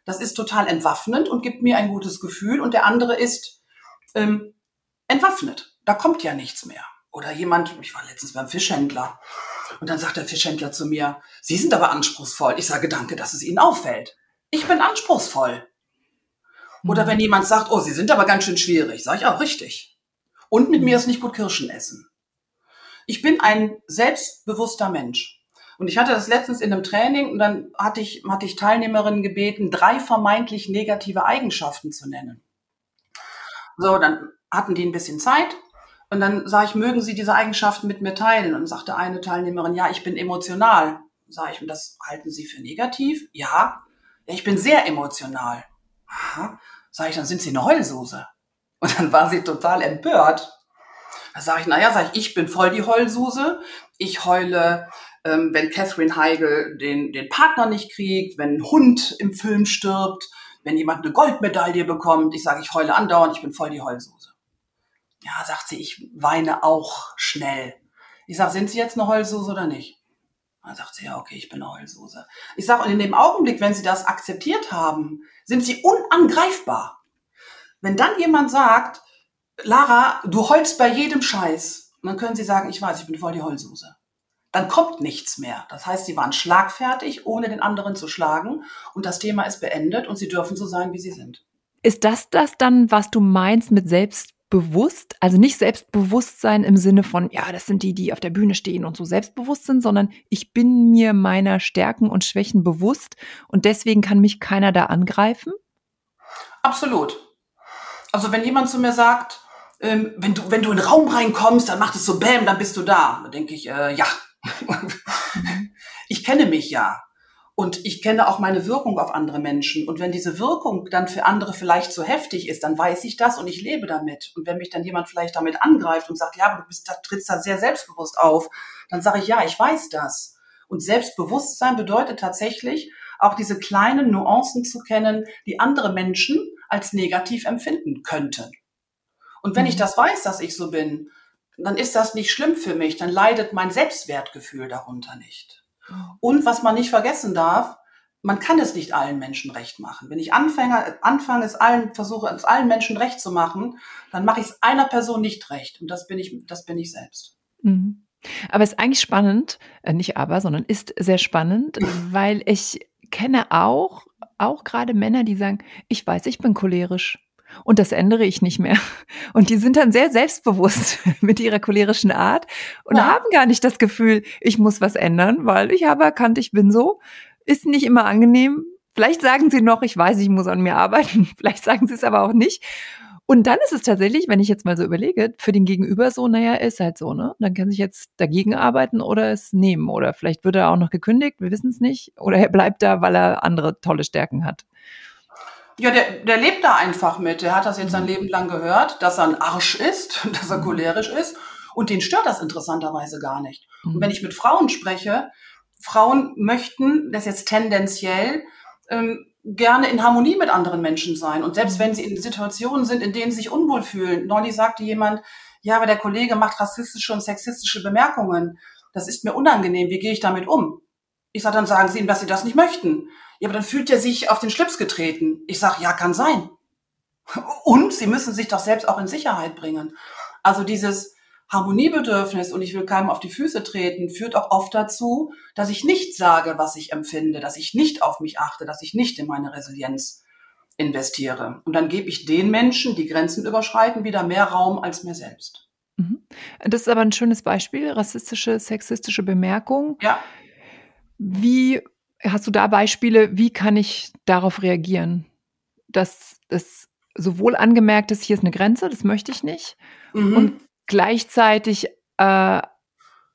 Das ist total entwaffnend und gibt mir ein gutes Gefühl und der andere ist ähm, entwaffnet. Da kommt ja nichts mehr. Oder jemand, ich war letztens beim Fischhändler und dann sagt der Fischhändler zu mir, Sie sind aber anspruchsvoll. Ich sage, danke, dass es Ihnen auffällt. Ich bin anspruchsvoll. Oder wenn jemand sagt, oh, Sie sind aber ganz schön schwierig, sage ich auch richtig. Und mit mir ist nicht gut Kirschen essen. Ich bin ein selbstbewusster Mensch. Und ich hatte das letztens in einem Training und dann hatte ich, hatte ich Teilnehmerinnen gebeten, drei vermeintlich negative Eigenschaften zu nennen. So, dann hatten die ein bisschen Zeit und dann sage ich, mögen Sie diese Eigenschaften mit mir teilen? Und sagte eine Teilnehmerin, ja, ich bin emotional. Sage ich, und das halten Sie für negativ? Ja. ja ich bin sehr emotional. Aha. Sage ich, dann sind Sie eine Heulsuse. Und dann war sie total empört. Da sage ich, naja, sag ich, ich bin voll die Heulsuse. Ich heule, ähm, wenn Catherine Heigl den, den Partner nicht kriegt, wenn ein Hund im Film stirbt, wenn jemand eine Goldmedaille bekommt. Ich sage, ich heule andauernd, ich bin voll die Heulsuse. Ja, sagt sie, ich weine auch schnell. Ich sage, sind Sie jetzt eine Heulsuse oder nicht? Dann sagt sie, ja, okay, ich bin eine Heulsuse. Ich sage, und in dem Augenblick, wenn Sie das akzeptiert haben, sind Sie unangreifbar. Wenn dann jemand sagt, Lara, du heulst bei jedem Scheiß, dann können Sie sagen, ich weiß, ich bin voll die Heulsuse. Dann kommt nichts mehr. Das heißt, Sie waren schlagfertig, ohne den anderen zu schlagen und das Thema ist beendet und Sie dürfen so sein, wie Sie sind. Ist das das dann, was du meinst mit selbst bewusst, also nicht Selbstbewusstsein im Sinne von, ja, das sind die, die auf der Bühne stehen und so selbstbewusst sind, sondern ich bin mir meiner Stärken und Schwächen bewusst und deswegen kann mich keiner da angreifen? Absolut. Also wenn jemand zu mir sagt, ähm, wenn, du, wenn du in den Raum reinkommst, dann macht es so Bäm, dann bist du da. Da denke ich, äh, ja. (laughs) ich kenne mich ja. Und ich kenne auch meine Wirkung auf andere Menschen. Und wenn diese Wirkung dann für andere vielleicht so heftig ist, dann weiß ich das und ich lebe damit. Und wenn mich dann jemand vielleicht damit angreift und sagt, ja, aber du bist, da, trittst da sehr selbstbewusst auf, dann sage ich, ja, ich weiß das. Und Selbstbewusstsein bedeutet tatsächlich, auch diese kleinen Nuancen zu kennen, die andere Menschen als negativ empfinden könnten. Und wenn ich mhm. das weiß, dass ich so bin, dann ist das nicht schlimm für mich, dann leidet mein Selbstwertgefühl darunter nicht. Und was man nicht vergessen darf, man kann es nicht allen Menschen recht machen. Wenn ich anfange, anfange es allen, versuche es allen Menschen recht zu machen, dann mache ich es einer Person nicht recht. Und das bin ich, das bin ich selbst. Mhm. Aber es ist eigentlich spannend, äh, nicht aber, sondern ist sehr spannend, weil ich kenne auch, auch gerade Männer, die sagen, ich weiß, ich bin cholerisch. Und das ändere ich nicht mehr. Und die sind dann sehr selbstbewusst (laughs) mit ihrer cholerischen Art und ja. haben gar nicht das Gefühl, ich muss was ändern, weil ich habe erkannt, ich bin so. Ist nicht immer angenehm. Vielleicht sagen sie noch, ich weiß, ich muss an mir arbeiten. (laughs) Vielleicht sagen sie es aber auch nicht. Und dann ist es tatsächlich, wenn ich jetzt mal so überlege, für den Gegenüber so, naja, ist halt so, ne? Dann kann sich jetzt dagegen arbeiten oder es nehmen. Oder vielleicht wird er auch noch gekündigt, wir wissen es nicht. Oder er bleibt da, weil er andere tolle Stärken hat. Ja, der, der lebt da einfach mit. Der hat das jetzt sein mhm. Leben lang gehört, dass er ein Arsch ist, (laughs) dass er mhm. cholerisch ist. Und den stört das interessanterweise gar nicht. Und wenn mhm. ich mit Frauen spreche, Frauen möchten das jetzt tendenziell ähm, gerne in Harmonie mit anderen Menschen sein. Und selbst wenn sie in Situationen sind, in denen sie sich unwohl fühlen. Neulich sagte jemand, ja, aber der Kollege macht rassistische und sexistische Bemerkungen. Das ist mir unangenehm. Wie gehe ich damit um? Ich sage, dann sagen Sie ihm, dass Sie das nicht möchten. Ja, aber dann fühlt er sich auf den Schlips getreten. Ich sage, ja, kann sein. Und Sie müssen sich doch selbst auch in Sicherheit bringen. Also dieses Harmoniebedürfnis und ich will keinem auf die Füße treten, führt auch oft dazu, dass ich nicht sage, was ich empfinde, dass ich nicht auf mich achte, dass ich nicht in meine Resilienz investiere. Und dann gebe ich den Menschen, die Grenzen überschreiten, wieder mehr Raum als mir selbst. Mhm. Das ist aber ein schönes Beispiel, rassistische, sexistische Bemerkung. Ja. Wie hast du da Beispiele, wie kann ich darauf reagieren? Dass es sowohl angemerkt ist, hier ist eine Grenze, das möchte ich nicht, mhm. und gleichzeitig äh,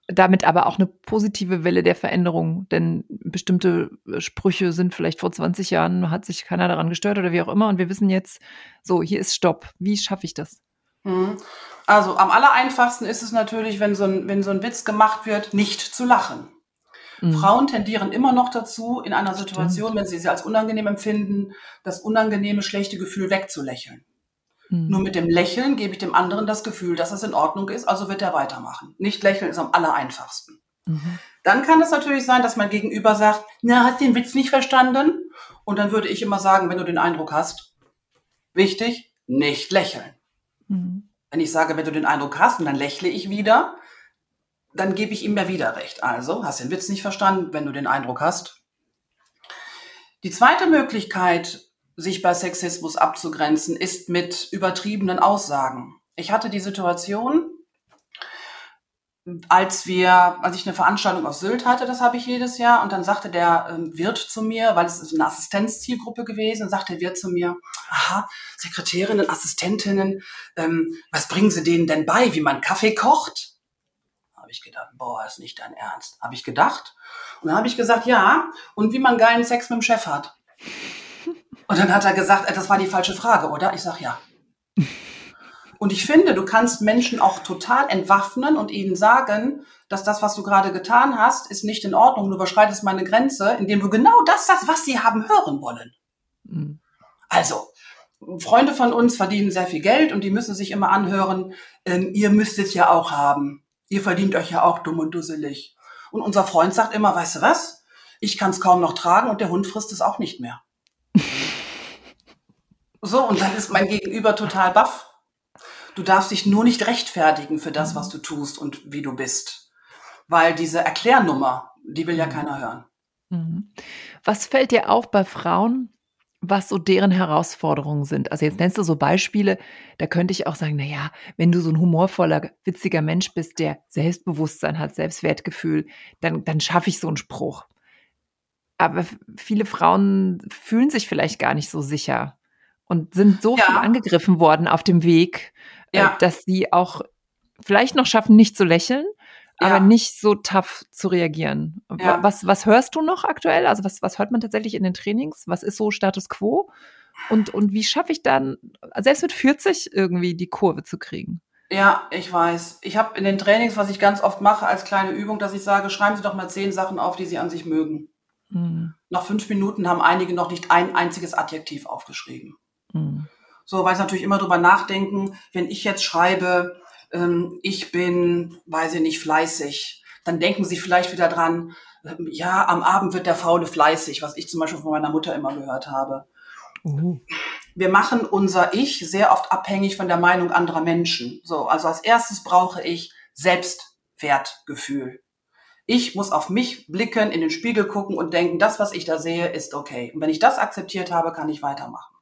damit aber auch eine positive Welle der Veränderung, denn bestimmte Sprüche sind vielleicht vor 20 Jahren, hat sich keiner daran gestört oder wie auch immer und wir wissen jetzt, so, hier ist Stopp. Wie schaffe ich das? Mhm. Also am allereinfachsten ist es natürlich, wenn so ein, wenn so ein Witz gemacht wird, nicht zu lachen. Mhm. Frauen tendieren immer noch dazu, in einer Situation, Stimmt. wenn sie sie als unangenehm empfinden, das unangenehme, schlechte Gefühl wegzulächeln. Mhm. Nur mit dem Lächeln gebe ich dem anderen das Gefühl, dass es in Ordnung ist, also wird er weitermachen. Nicht lächeln ist am allereinfachsten. Mhm. Dann kann es natürlich sein, dass mein Gegenüber sagt, na, hast den Witz nicht verstanden? Und dann würde ich immer sagen, wenn du den Eindruck hast, wichtig, nicht lächeln. Mhm. Wenn ich sage, wenn du den Eindruck hast, und dann lächle ich wieder, dann gebe ich ihm ja wieder recht. Also, hast den Witz nicht verstanden, wenn du den Eindruck hast. Die zweite Möglichkeit, sich bei Sexismus abzugrenzen, ist mit übertriebenen Aussagen. Ich hatte die Situation, als wir, als ich eine Veranstaltung auf Sylt hatte, das habe ich jedes Jahr, und dann sagte der ähm, Wirt zu mir, weil es ist eine Assistenzzielgruppe gewesen, sagte der Wirt zu mir, aha, Sekretärinnen, Assistentinnen, ähm, was bringen Sie denen denn bei, wie man Kaffee kocht? Habe ich gedacht, boah, ist nicht dein Ernst. Habe ich gedacht. Und dann habe ich gesagt, ja, und wie man geilen Sex mit dem Chef hat. Und dann hat er gesagt, äh, das war die falsche Frage, oder? Ich sage ja. Und ich finde, du kannst Menschen auch total entwaffnen und ihnen sagen, dass das, was du gerade getan hast, ist nicht in Ordnung. Du überschreitest meine Grenze, indem du genau das sagst, was sie haben hören wollen. Mhm. Also, Freunde von uns verdienen sehr viel Geld und die müssen sich immer anhören, ähm, ihr müsst es ja auch haben. Ihr verdient euch ja auch dumm und dusselig. Und unser Freund sagt immer, weißt du was? Ich kann es kaum noch tragen und der Hund frisst es auch nicht mehr. (laughs) so, und dann ist mein Gegenüber total baff. Du darfst dich nur nicht rechtfertigen für das, was du tust und wie du bist. Weil diese Erklärnummer, die will ja mhm. keiner hören. Mhm. Was fällt dir auf bei Frauen, was so deren Herausforderungen sind. Also jetzt nennst du so Beispiele, da könnte ich auch sagen, na ja, wenn du so ein humorvoller, witziger Mensch bist, der Selbstbewusstsein hat, Selbstwertgefühl, dann, dann schaffe ich so einen Spruch. Aber viele Frauen fühlen sich vielleicht gar nicht so sicher und sind so ja. viel angegriffen worden auf dem Weg, äh, ja. dass sie auch vielleicht noch schaffen, nicht zu lächeln, aber Ja. nicht so tough zu reagieren. Ja. Was, was hörst du noch aktuell? Also was, was hört man tatsächlich in den Trainings? Was ist so Status quo? Und, und wie schaffe ich dann, selbst mit 40 irgendwie die Kurve zu kriegen? Ja, ich weiß. Ich habe in den Trainings, was ich ganz oft mache als kleine Übung, dass ich sage, schreiben Sie doch mal zehn Sachen auf, die Sie an sich mögen. Hm, Nach fünf Minuten haben einige noch nicht ein einziges Adjektiv aufgeschrieben. hm, So, weil sie natürlich immer drüber nachdenken, wenn ich jetzt schreibe, ähm, ich bin, weiß ich nicht, fleißig, dann denken sie vielleicht wieder dran, ähm, ja, am Abend wird der Faule fleißig, was ich zum Beispiel von meiner Mutter immer gehört habe. uh, Wir machen unser Ich sehr oft abhängig von der Meinung anderer Menschen. So, also als erstes brauche ich Selbstwertgefühl. Ich muss auf mich blicken, in den Spiegel gucken und denken, das, was ich da sehe, ist okay. Und wenn ich das akzeptiert habe, kann ich weitermachen.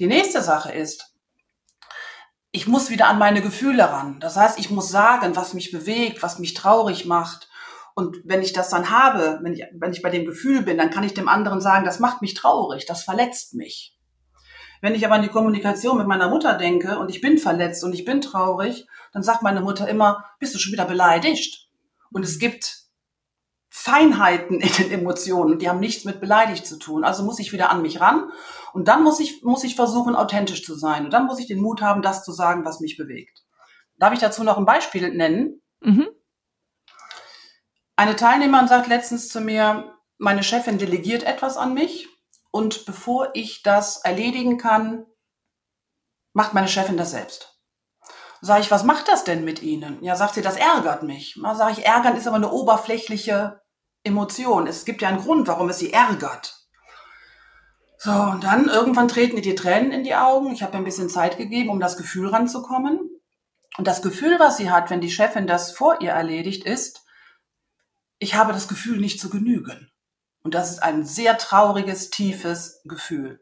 Die nächste Sache ist, ich muss wieder an meine Gefühle ran. Das heißt, ich muss sagen, was mich bewegt, was mich traurig macht. Und wenn ich das dann habe, wenn ich, wenn ich bei dem Gefühl bin, dann kann ich dem anderen sagen, das macht mich traurig, das verletzt mich. Wenn ich aber an die Kommunikation mit meiner Mutter denke und ich bin verletzt und ich bin traurig, dann sagt meine Mutter immer, bist du schon wieder beleidigt? Und es gibt Feinheiten in den Emotionen, die haben nichts mit beleidigt zu tun. Also muss ich wieder an mich ran und dann muss ich, muss ich versuchen, authentisch zu sein. Und dann muss ich den Mut haben, das zu sagen, was mich bewegt. Darf ich dazu noch ein Beispiel nennen? mhm, Eine Teilnehmerin sagt letztens zu mir, meine Chefin delegiert etwas an mich und bevor ich das erledigen kann, macht meine Chefin das selbst. Sag ich, was macht das denn mit Ihnen? Ja, sagt sie, das ärgert mich. Sag ich, ärgern ist aber eine oberflächliche Emotion. Es gibt ja einen Grund, warum es sie ärgert. So, und dann irgendwann treten ihr die Tränen in die Augen. Ich habe ein bisschen Zeit gegeben, um das Gefühl ranzukommen. Und das Gefühl, was sie hat, wenn die Chefin das vor ihr erledigt, ist, ich habe das Gefühl, nicht zu genügen. Und das ist ein sehr trauriges, tiefes Gefühl.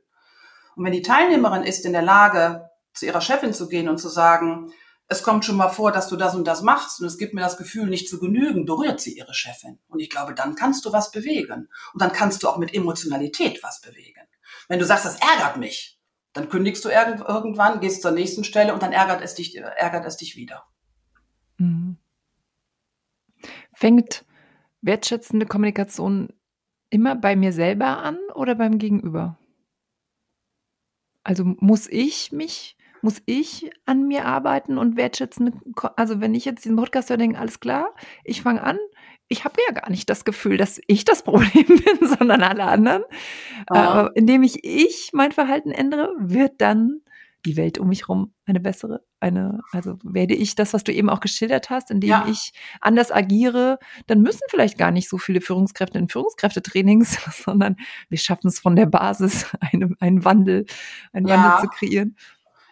Und wenn die Teilnehmerin ist in der Lage, zu ihrer Chefin zu gehen und zu sagen, es kommt schon mal vor, dass du das und das machst und es gibt mir das Gefühl, nicht zu genügen, berührt sie ihre Chefin. Und ich glaube, dann kannst du was bewegen. Und dann kannst du auch mit Emotionalität was bewegen. Wenn du sagst, das ärgert mich, dann kündigst du irgend- irgendwann, gehst zur nächsten Stelle und dann ärgert es dich, ärgert es dich wieder. mhm. Fängt wertschätzende Kommunikation immer bei mir selber an oder beim Gegenüber? Also muss ich mich, muss ich an mir arbeiten und wertschätzende, Ko- also wenn ich jetzt diesen Podcast höre, denke, alles klar, ich fange an, ich habe ja gar nicht das Gefühl, dass ich das (laughs) Problem bin, sondern alle anderen. Aha. Äh, indem ich ich mein Verhalten ändere, wird dann die Welt um mich herum eine bessere, eine, also werde ich das, was du eben auch geschildert hast, indem Ja. ich anders agiere, dann müssen vielleicht gar nicht so viele Führungskräfte in Führungskräftetrainings, (laughs) sondern wir schaffen es von der Basis, (laughs) einen, einen Wandel, einen Ja. Wandel zu kreieren.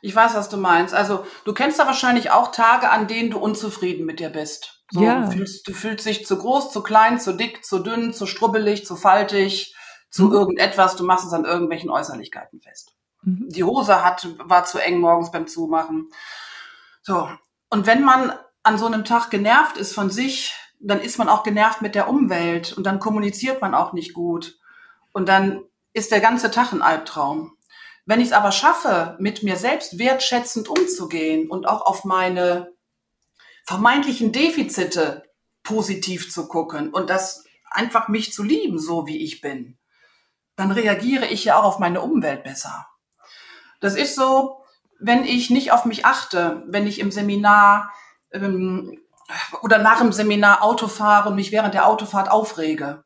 Ich weiß, was du meinst. Also du kennst da wahrscheinlich auch Tage, an denen du unzufrieden mit dir bist. So, Ja. du, fühlst, du fühlst dich zu groß, zu klein, zu dick, zu dünn, zu strubbelig, zu faltig, zu Mhm. irgendetwas. Du machst es an irgendwelchen Äußerlichkeiten fest. Mhm. Die Hose hat, war zu eng morgens beim Zumachen. So. Und wenn man an so einem Tag genervt ist von sich, dann ist man auch genervt mit der Umwelt und dann kommuniziert man auch nicht gut. Und dann ist der ganze Tag ein Albtraum. Wenn ich es aber schaffe, mit mir selbst wertschätzend umzugehen und auch auf meine vermeintlichen Defizite positiv zu gucken und das einfach mich zu lieben, so wie ich bin, dann reagiere ich ja auch auf meine Umwelt besser. Das ist so, wenn ich nicht auf mich achte, wenn ich im Seminar ähm, oder nach dem Seminar Auto fahre und mich während der Autofahrt aufrege.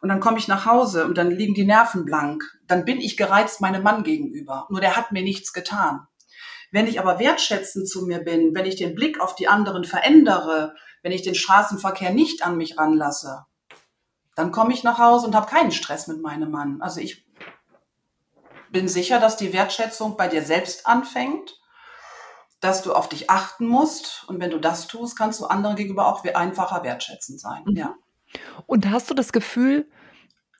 Und dann komme ich nach Hause und dann liegen die Nerven blank. Dann bin ich gereizt meinem Mann gegenüber. Nur der hat mir nichts getan. Wenn ich aber wertschätzend zu mir bin, wenn ich den Blick auf die anderen verändere, wenn ich den Straßenverkehr nicht an mich ranlasse, dann komme ich nach Hause und habe keinen Stress mit meinem Mann. Also ich bin sicher, dass die Wertschätzung bei dir selbst anfängt, dass du auf dich achten musst und wenn du das tust, kannst du anderen gegenüber auch einfacher wertschätzend sein. Mhm. Ja. Und hast du das Gefühl,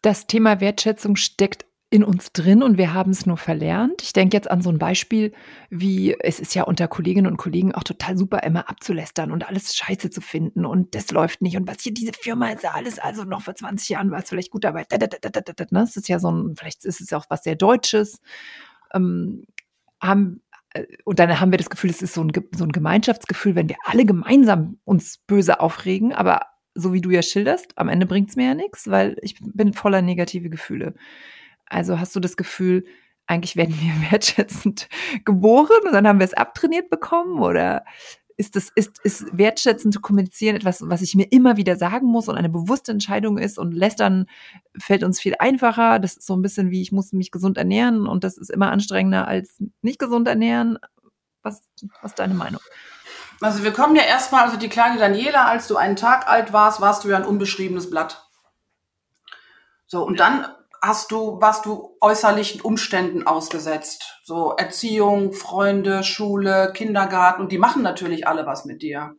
das Thema Wertschätzung steckt in uns drin und wir haben es nur verlernt? Ich denke jetzt an so ein Beispiel, wie es ist ja unter Kolleginnen und Kollegen auch total super, immer abzulästern und alles scheiße zu finden und das läuft nicht und was hier diese Firma ist alles, also noch vor 20 Jahren war es vielleicht gut, aber da, da, da, da, da, da, ne? das ist ja so ein, vielleicht ist es ja auch was sehr Deutsches. Ähm, haben, äh, und dann haben wir das Gefühl, es ist so ein, so ein Gemeinschaftsgefühl, wenn wir alle gemeinsam uns böse aufregen, aber so wie du ja schilderst, am Ende bringt es mir ja nichts, weil ich bin voller negative Gefühle. Also hast du das Gefühl, eigentlich werden wir (laughs) wertschätzend geboren und dann haben wir es abtrainiert bekommen oder ist das, ist, ist wertschätzend zu kommunizieren etwas, was ich mir immer wieder sagen muss und eine bewusste Entscheidung ist und lästern fällt uns viel einfacher. Das ist so ein bisschen wie, ich muss mich gesund ernähren und das ist immer anstrengender als nicht gesund ernähren. Was, was ist deine Meinung? Also wir kommen ja erstmal, also die kleine Daniela, als du einen Tag alt warst, warst du ja ein unbeschriebenes Blatt. So, und dann hast du, warst du äußerlichen Umständen ausgesetzt. So Erziehung, Freunde, Schule, Kindergarten und die machen natürlich alle was mit dir.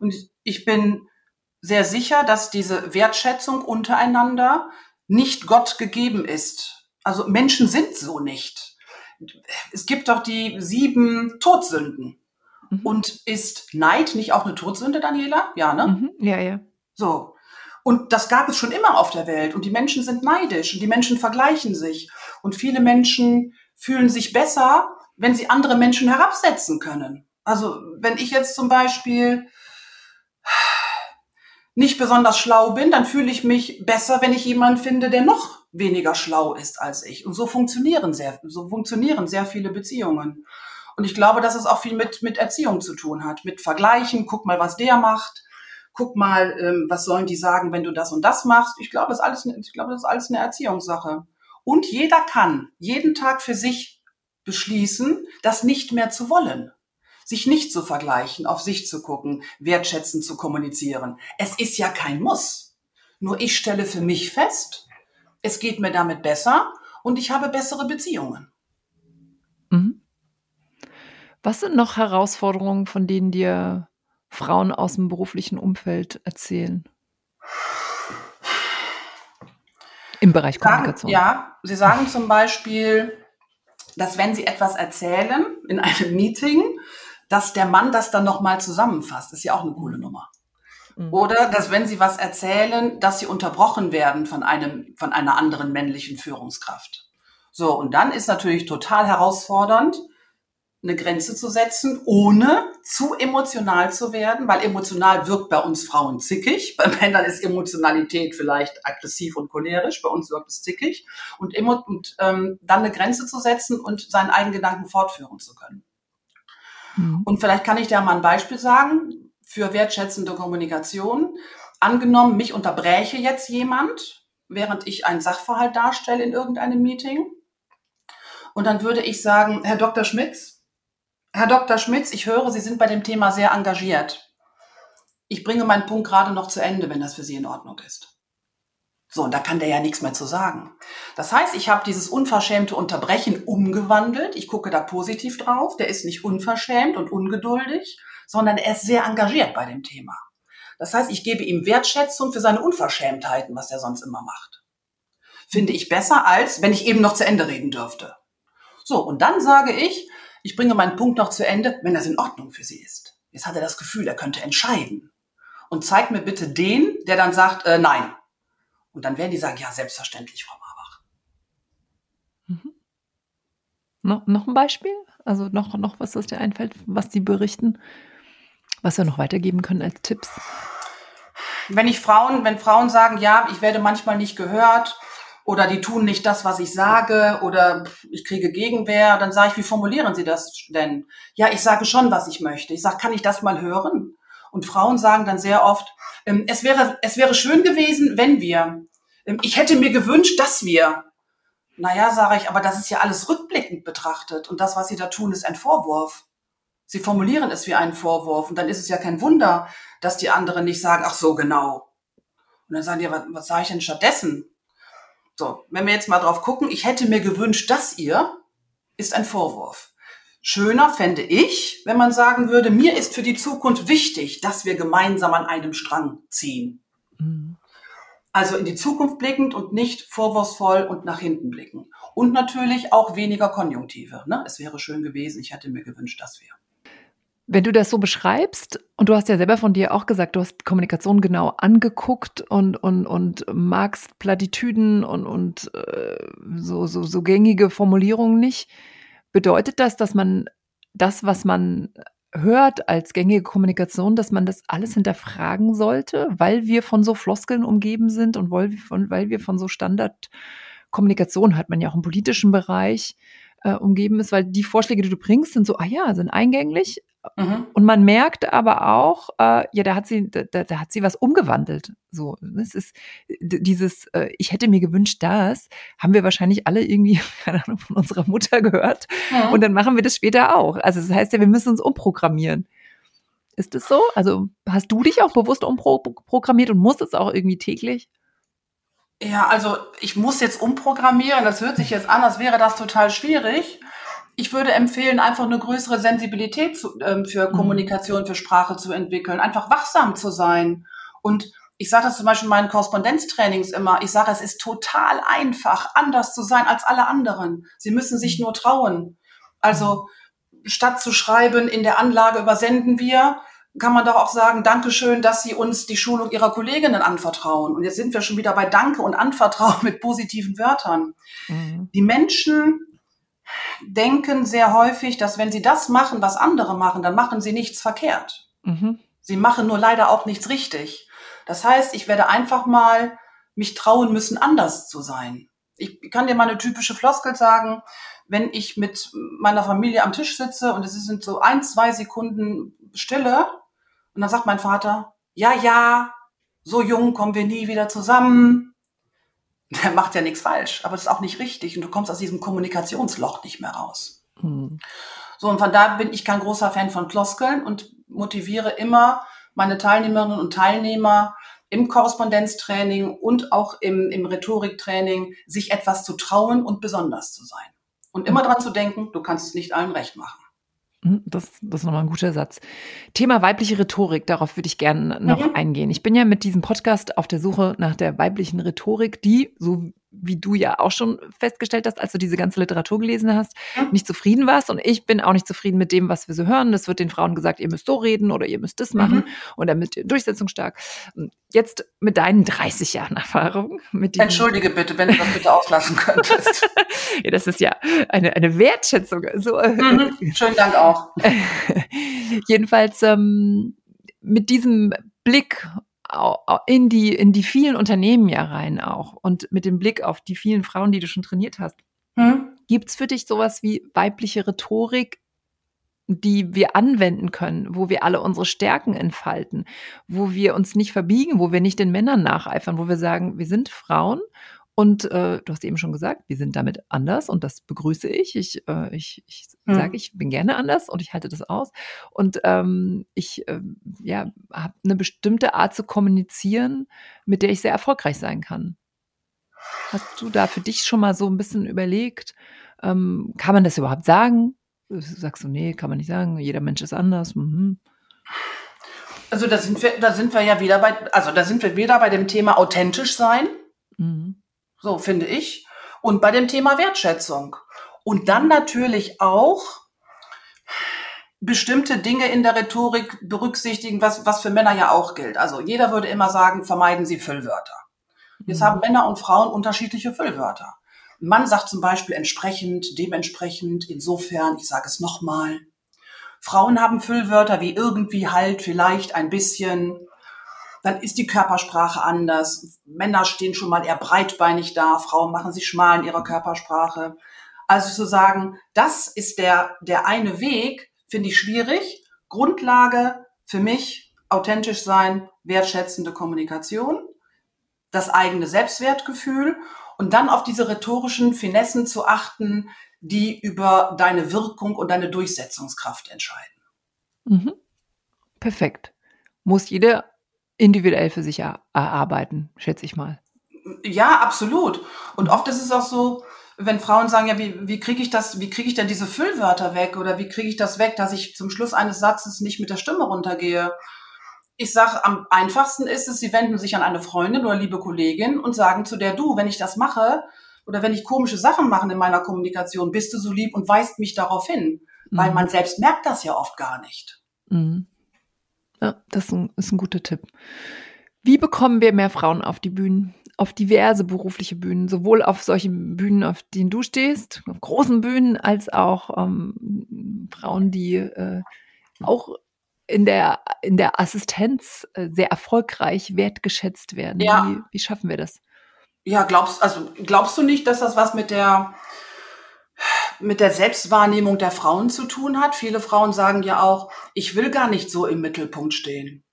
Und ich bin sehr sicher, dass diese Wertschätzung untereinander nicht Gott gegeben ist. Also Menschen sind so nicht. Es gibt doch die sieben Todsünden. Mhm. Und ist Neid nicht auch eine Todsünde, Daniela? Ja, ne? Mhm. Ja, ja. So. Und das gab es schon immer auf der Welt. Und die Menschen sind neidisch und die Menschen vergleichen sich. Und viele Menschen fühlen sich besser, wenn sie andere Menschen herabsetzen können. Also wenn ich jetzt zum Beispiel nicht besonders schlau bin, dann fühle ich mich besser, wenn ich jemanden finde, der noch weniger schlau ist als ich. Und so funktionieren sehr, so funktionieren sehr viele Beziehungen. Und ich glaube, dass es auch viel mit, mit Erziehung zu tun hat, mit Vergleichen. Guck mal, was der macht guck mal, ähm, was sollen die sagen, wenn du das und das machst. Ich glaube, das ist alles, das ist alles eine Erziehungssache. Und jeder kann jeden Tag für sich beschließen, das nicht mehr zu wollen. Sich nicht zu vergleichen, auf sich zu gucken, wertschätzend zu kommunizieren. Es ist ja kein Muss. Nur ich stelle für mich fest, es geht mir damit besser und ich habe bessere Beziehungen. Mhm. Was sind noch Herausforderungen, von denen dir Frauen aus dem beruflichen Umfeld erzählen? Im Bereich Kommunikation. ja, Sie sagen zum Beispiel, dass wenn Sie etwas erzählen in einem Meeting, dass der Mann das dann nochmal zusammenfasst. Das ist ja auch eine coole Nummer. Mhm. Oder dass wenn Sie was erzählen, dass Sie unterbrochen werden von einem, von einer anderen männlichen Führungskraft. So. Und dann ist natürlich total herausfordernd, eine Grenze zu setzen, ohne zu emotional zu werden, weil emotional wirkt bei uns Frauen zickig. (laughs) Bei Männern ist Emotionalität vielleicht aggressiv und cholerisch, bei uns wirkt es zickig. Und, und ähm, dann eine Grenze zu setzen und seinen eigenen Gedanken fortführen zu können. Mhm. Und vielleicht kann ich dir mal ein Beispiel sagen für wertschätzende Kommunikation. Angenommen, mich unterbräche jetzt jemand, während ich einen Sachverhalt darstelle in irgendeinem Meeting. Und dann würde ich sagen, Herr Dr. Schmitz, Herr Dr. Schmitz, ich höre, Sie sind bei dem Thema sehr engagiert. Ich bringe meinen Punkt gerade noch zu Ende, wenn das für Sie in Ordnung ist. So, und da kann der ja nichts mehr zu sagen. Das heißt, ich habe dieses unverschämte Unterbrechen umgewandelt. Ich gucke da positiv drauf. Der ist nicht unverschämt und ungeduldig, sondern er ist sehr engagiert bei dem Thema. Das heißt, ich gebe ihm Wertschätzung für seine Unverschämtheiten, was er sonst immer macht. Finde ich besser, als wenn ich eben noch zu Ende reden dürfte. So, und dann sage ich, ich bringe meinen Punkt noch zu Ende, wenn das in Ordnung für Sie ist. Jetzt hat er das Gefühl, er könnte entscheiden. Und zeigt mir bitte den, der dann sagt, äh, nein. Und dann werden die sagen, ja, selbstverständlich, Frau Marbach. Mhm. No, noch ein Beispiel? Also noch, noch was, was dir einfällt, was die berichten, was wir noch weitergeben können als Tipps? Wenn ich Frauen, wenn Frauen sagen, ja, ich werde manchmal nicht gehört, oder die tun nicht das, was ich sage oder ich kriege Gegenwehr, dann sage ich, wie formulieren Sie das denn? Ja, ich sage schon, was ich möchte. Ich sage, kann ich das mal hören? Und Frauen sagen dann sehr oft, ähm, es wäre, es wäre schön gewesen, wenn wir. Ähm, ich hätte mir gewünscht, dass wir. Naja, sage ich, aber das ist ja alles rückblickend betrachtet und das, was Sie da tun, ist ein Vorwurf. Sie formulieren es wie einen Vorwurf und dann ist es ja kein Wunder, dass die anderen nicht sagen, ach so, genau. Und dann sagen die, was, was sage ich denn stattdessen? So, wenn wir jetzt mal drauf gucken, ich hätte mir gewünscht, dass ihr, ist ein Vorwurf. Schöner fände ich, wenn man sagen würde, mir ist für die Zukunft wichtig, dass wir gemeinsam an einem Strang ziehen. Mhm. Also in die Zukunft blickend und nicht vorwurfsvoll und nach hinten blicken. Und natürlich auch weniger Konjunktive. Ne? Es wäre schön gewesen, ich hätte mir gewünscht, dass wir. Wenn du das so beschreibst, und du hast ja selber von dir auch gesagt, du hast Kommunikation genau angeguckt und, und, und magst Plattitüden und, und äh, so, so, so gängige Formulierungen nicht, bedeutet das, dass man das, was man hört als gängige Kommunikation, dass man das alles hinterfragen sollte, weil wir von so Floskeln umgeben sind und weil wir von, weil wir von so Standardkommunikation, hat man ja auch im politischen Bereich, äh, umgeben ist, weil die Vorschläge, die du bringst, sind so, ah ja, sind eingänglich. Mhm. Und man merkt aber auch, äh, ja, da hat sie, da, da hat sie was umgewandelt. So, es ist dieses, äh, ich hätte mir gewünscht, das haben wir wahrscheinlich alle irgendwie, (laughs) keine Ahnung, von unserer Mutter gehört. Mhm. Und dann machen wir das später auch. Also das heißt ja, wir müssen uns umprogrammieren. Ist es so? Also hast du dich auch bewusst umprogrammiert und musst es auch irgendwie täglich? Ja, also ich muss jetzt umprogrammieren. Das hört sich jetzt an, als wäre das total schwierig. Ich würde empfehlen, einfach eine größere Sensibilität zu, ähm, für mhm. Kommunikation, für Sprache zu entwickeln, einfach wachsam zu sein. Und ich sage das zum Beispiel in meinen Korrespondenztrainings immer. Ich sage, es ist total einfach, anders zu sein als alle anderen. Sie müssen sich nur trauen. Also statt zu schreiben, in der Anlage übersenden wir, kann man doch auch sagen, Dankeschön, dass Sie uns die Schulung Ihrer Kolleginnen anvertrauen. Und jetzt sind wir schon wieder bei Danke und Anvertrauen (laughs) mit positiven Wörtern. Mhm. Die Menschen denken sehr häufig, dass wenn sie das machen, was andere machen, dann machen sie nichts verkehrt. Mhm. Sie machen nur leider auch nichts richtig. Das heißt, ich werde einfach mal mich trauen müssen, anders zu sein. Ich kann dir mal eine typische Floskel sagen, wenn ich mit meiner Familie am Tisch sitze und es sind so ein, zwei Sekunden Stille und dann sagt mein Vater, ja, ja, so jung kommen wir nie wieder zusammen. (laughs) Der macht ja nichts falsch, aber das ist auch nicht richtig und du kommst aus diesem Kommunikationsloch nicht mehr raus. Mhm. So, und von da bin ich kein großer Fan von Floskeln und motiviere immer meine Teilnehmerinnen und Teilnehmer im Korrespondenztraining und auch im, im Rhetoriktraining, sich etwas zu trauen und besonders zu sein. Und immer dran zu denken, du kannst es nicht allen recht machen. Hm, das, das ist nochmal ein guter Satz. Thema weibliche Rhetorik, darauf würde ich gerne noch mhm. eingehen. Ich bin ja mit diesem Podcast auf der Suche nach der weiblichen Rhetorik, die, so wie du ja auch schon festgestellt hast, als du diese ganze Literatur gelesen hast, mhm. nicht zufrieden warst. Und ich bin auch nicht zufrieden mit dem, was wir so hören. Es wird den Frauen gesagt, ihr müsst so reden oder ihr müsst das machen mhm. und damit durchsetzungsstark. Jetzt mit deinen 30 Jahren Erfahrung. Mit Entschuldige bitte, wenn du das bitte auslassen könntest. (laughs) ja, das ist ja eine, eine Wertschätzung. So. Äh, mhm. Schönen Dank auch. (laughs) Jedenfalls ähm, mit diesem Blick in die, in die vielen Unternehmen ja rein auch und mit dem Blick auf die vielen Frauen, die du schon trainiert hast. Hm? Gibt es für dich sowas wie weibliche Rhetorik, die wir anwenden können, wo wir alle unsere Stärken entfalten, wo wir uns nicht verbiegen, wo wir nicht den Männern nacheifern, wo wir sagen, wir sind Frauen und äh, du hast eben schon gesagt, wir sind damit anders und das begrüße ich. Ich, äh, ich, ich mhm. sage, ich bin gerne anders und ich halte das aus. Und ähm, ich äh, ja, habe eine bestimmte Art zu kommunizieren, mit der ich sehr erfolgreich sein kann. Hast du da für dich schon mal so ein bisschen überlegt, ähm, kann man das überhaupt sagen? Sagst du, nee, kann man nicht sagen, jeder Mensch ist anders. Mhm. Also da sind wir, da sind wir ja wieder bei, also da sind wir wieder bei dem Thema authentisch sein. Mhm. So finde ich. Und bei dem Thema Wertschätzung. Und dann natürlich auch bestimmte Dinge in der Rhetorik berücksichtigen, was, was für Männer ja auch gilt. Also jeder würde immer sagen, vermeiden Sie Füllwörter. Jetzt mhm. haben Männer und Frauen unterschiedliche Füllwörter. Ein Mann sagt zum Beispiel entsprechend, dementsprechend, insofern, ich sage es nochmal. Frauen haben Füllwörter wie irgendwie halt, vielleicht, ein bisschen, dann ist die Körpersprache anders. Männer stehen schon mal eher breitbeinig da, Frauen machen sich schmal in ihrer Körpersprache. Also zu sagen, das ist der, der eine Weg, finde ich schwierig. Grundlage für mich, authentisch sein, wertschätzende Kommunikation, das eigene Selbstwertgefühl und dann auf diese rhetorischen Finessen zu achten, die über deine Wirkung und deine Durchsetzungskraft entscheiden. Mhm. Perfekt. Muss jede individuell für sich erarbeiten, schätze ich mal. Ja, absolut. Und oft ist es auch so, wenn Frauen sagen, ja, wie, wie kriege ich das, wie kriege ich denn diese Füllwörter weg oder wie kriege ich das weg, dass ich zum Schluss eines Satzes nicht mit der Stimme runtergehe? Ich sage, am einfachsten ist es, sie wenden sich an eine Freundin oder liebe Kollegin und sagen zu der, du, wenn ich das mache oder wenn ich komische Sachen mache in meiner Kommunikation, bist du so lieb und weist mich darauf hin. Mhm. Weil man selbst merkt das ja oft gar nicht. Mhm. Ja, das ist ein, ist ein guter Tipp. Wie bekommen wir mehr Frauen auf die Bühnen? Auf diverse berufliche Bühnen, sowohl auf solchen Bühnen, auf denen du stehst, auf großen Bühnen, als auch ähm, Frauen, die äh, auch in der, in der Assistenz äh, sehr erfolgreich wertgeschätzt werden. Ja. Wie, wie schaffen wir das? Ja, glaubst, also glaubst du nicht, dass das was mit der mit der Selbstwahrnehmung der Frauen zu tun hat? Viele Frauen sagen ja auch, ich will gar nicht so im Mittelpunkt stehen.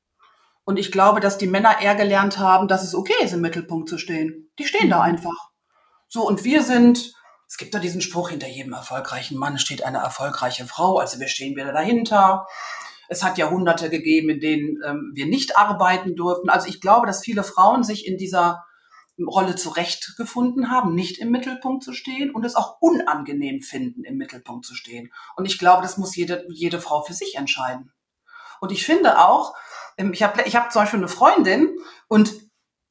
Und ich glaube, dass die Männer eher gelernt haben, dass es okay ist, im Mittelpunkt zu stehen. Die stehen da mhm. einfach. So, und wir sind, es gibt da diesen Spruch, hinter jedem erfolgreichen Mann steht eine erfolgreiche Frau, also wir stehen wieder dahinter. Es hat Jahrhunderte gegeben, in denen ähm, wir nicht arbeiten durften. Also ich glaube, dass viele Frauen sich in dieser Rolle zurechtgefunden haben, nicht im Mittelpunkt zu stehen und es auch unangenehm finden, im Mittelpunkt zu stehen. Und ich glaube, das muss jede, jede Frau für sich entscheiden. Und ich finde auch, ähm, ich habe ich hab zum Beispiel eine Freundin und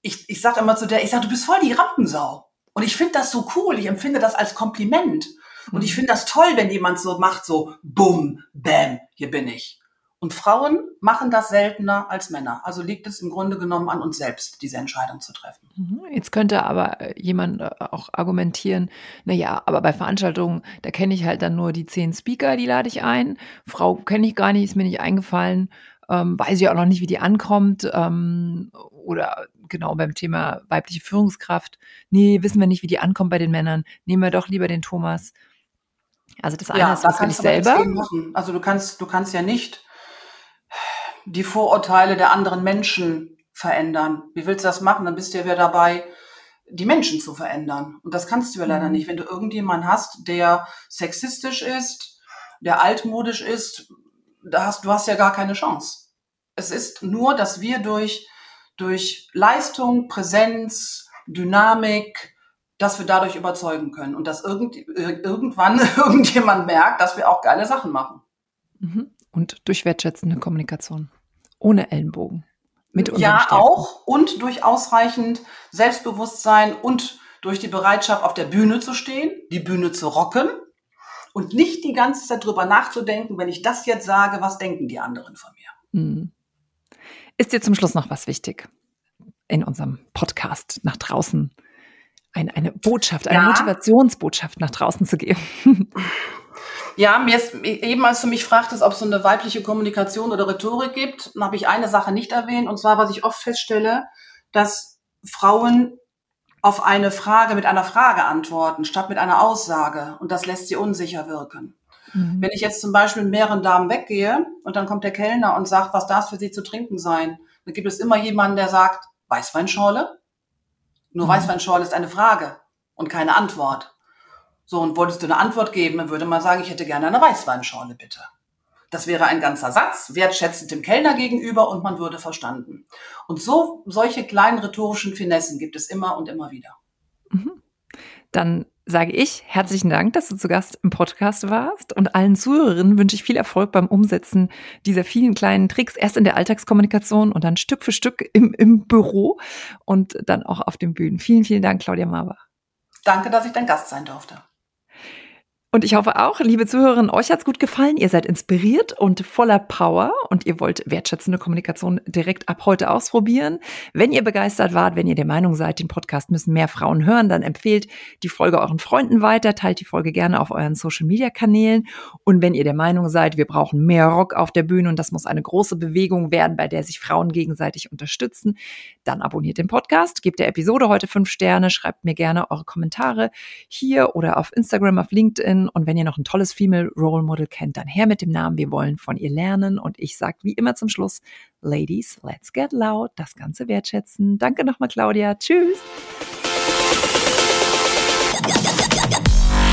ich, ich sage immer zu der, ich sage, du bist voll die Rampensau. Und ich finde das so cool, ich empfinde das als Kompliment. Und ich mhm. finde das toll, wenn jemand so macht, so, bumm, bam, hier bin ich. Und Frauen machen das seltener als Männer. Also liegt es im Grunde genommen an uns selbst, diese Entscheidung zu treffen. Mhm. Jetzt könnte aber äh, jemand äh, auch argumentieren, na ja, aber bei Veranstaltungen, da kenne ich halt dann nur die zehn Speaker, die lade ich ein. Frau kenne ich gar nicht, ist mir nicht eingefallen ähm, weiß ich auch noch nicht, wie die ankommt. Ähm, oder genau beim Thema weibliche Führungskraft. Nee, wissen wir nicht, wie die ankommt bei den Männern. Nehmen wir doch lieber den Thomas. Also das eine ja, ist was für dich selber. Also du kannst, du kannst ja nicht die Vorurteile der anderen Menschen verändern. Wie willst du das machen? Dann bist du ja wieder dabei, die Menschen zu verändern. Und das kannst du ja leider mhm. nicht. Wenn du irgendjemanden hast, der sexistisch ist, der altmodisch ist, da hast, du hast ja gar keine Chance. Es ist nur, dass wir durch, durch Leistung, Präsenz, Dynamik, dass wir dadurch überzeugen können und dass irgend, irgendwann (laughs) irgendjemand merkt, dass wir auch geile Sachen machen. Mhm. Und durch wertschätzende Kommunikation. Ohne Ellenbogen. Mit ja, Stärken. auch. Und durch ausreichend Selbstbewusstsein und durch die Bereitschaft, auf der Bühne zu stehen, die Bühne zu rocken und nicht die ganze Zeit drüber nachzudenken, wenn ich das jetzt sage, was denken die anderen von mir. Mhm. Ist dir zum Schluss noch was wichtig in unserem Podcast nach draußen? Ein, eine Botschaft, eine ja. Motivationsbotschaft nach draußen zu geben. (laughs) Ja, mir ist eben, als du mich fragtest, ob es so eine weibliche Kommunikation oder Rhetorik gibt, habe ich eine Sache nicht erwähnt, und zwar, was ich oft feststelle, dass Frauen auf eine Frage mit einer Frage antworten, statt mit einer Aussage. Und das lässt sie unsicher wirken. Mhm. Wenn ich jetzt zum Beispiel mit mehreren Damen weggehe und dann kommt der Kellner und sagt, was darf für sie zu trinken sein, dann gibt es immer jemanden, der sagt, Weißweinschorle? Nur mhm. Weißweinschorle ist eine Frage und keine Antwort. So, und wolltest du eine Antwort geben, dann würde man sagen, ich hätte gerne eine Weißweinschorle, bitte. Das wäre ein ganzer Satz, wertschätzend dem Kellner gegenüber und man würde verstanden. Und so, solche kleinen rhetorischen Finessen gibt es immer und immer wieder. Mhm. Dann sage ich herzlichen Dank, dass du zu Gast im Podcast warst und allen Zuhörerinnen wünsche ich viel Erfolg beim Umsetzen dieser vielen kleinen Tricks, erst in der Alltagskommunikation und dann Stück für Stück im, im Büro und dann auch auf den Bühnen. Vielen, vielen Dank, Claudia Marbach. Danke, dass ich dein Gast sein durfte. Und ich hoffe auch, liebe Zuhörerinnen, euch hat's gut gefallen. Ihr seid inspiriert und voller Power und ihr wollt wertschätzende Kommunikation direkt ab heute ausprobieren. Wenn ihr begeistert wart, wenn ihr der Meinung seid, den Podcast müssen mehr Frauen hören, dann empfehlt die Folge euren Freunden weiter, teilt die Folge gerne auf euren Social Media Kanälen. Und wenn ihr der Meinung seid, wir brauchen mehr Rock auf der Bühne und das muss eine große Bewegung werden, bei der sich Frauen gegenseitig unterstützen, dann abonniert den Podcast, gebt der Episode heute fünf Sterne, schreibt mir gerne eure Kommentare hier oder auf Instagram, auf LinkedIn und wenn ihr noch ein tolles Female Role Model kennt, dann her mit dem Namen. Wir wollen von ihr lernen. Und ich sage wie immer zum Schluss, Ladies, let's get loud. Das Ganze wertschätzen. Danke nochmal, Claudia. Tschüss.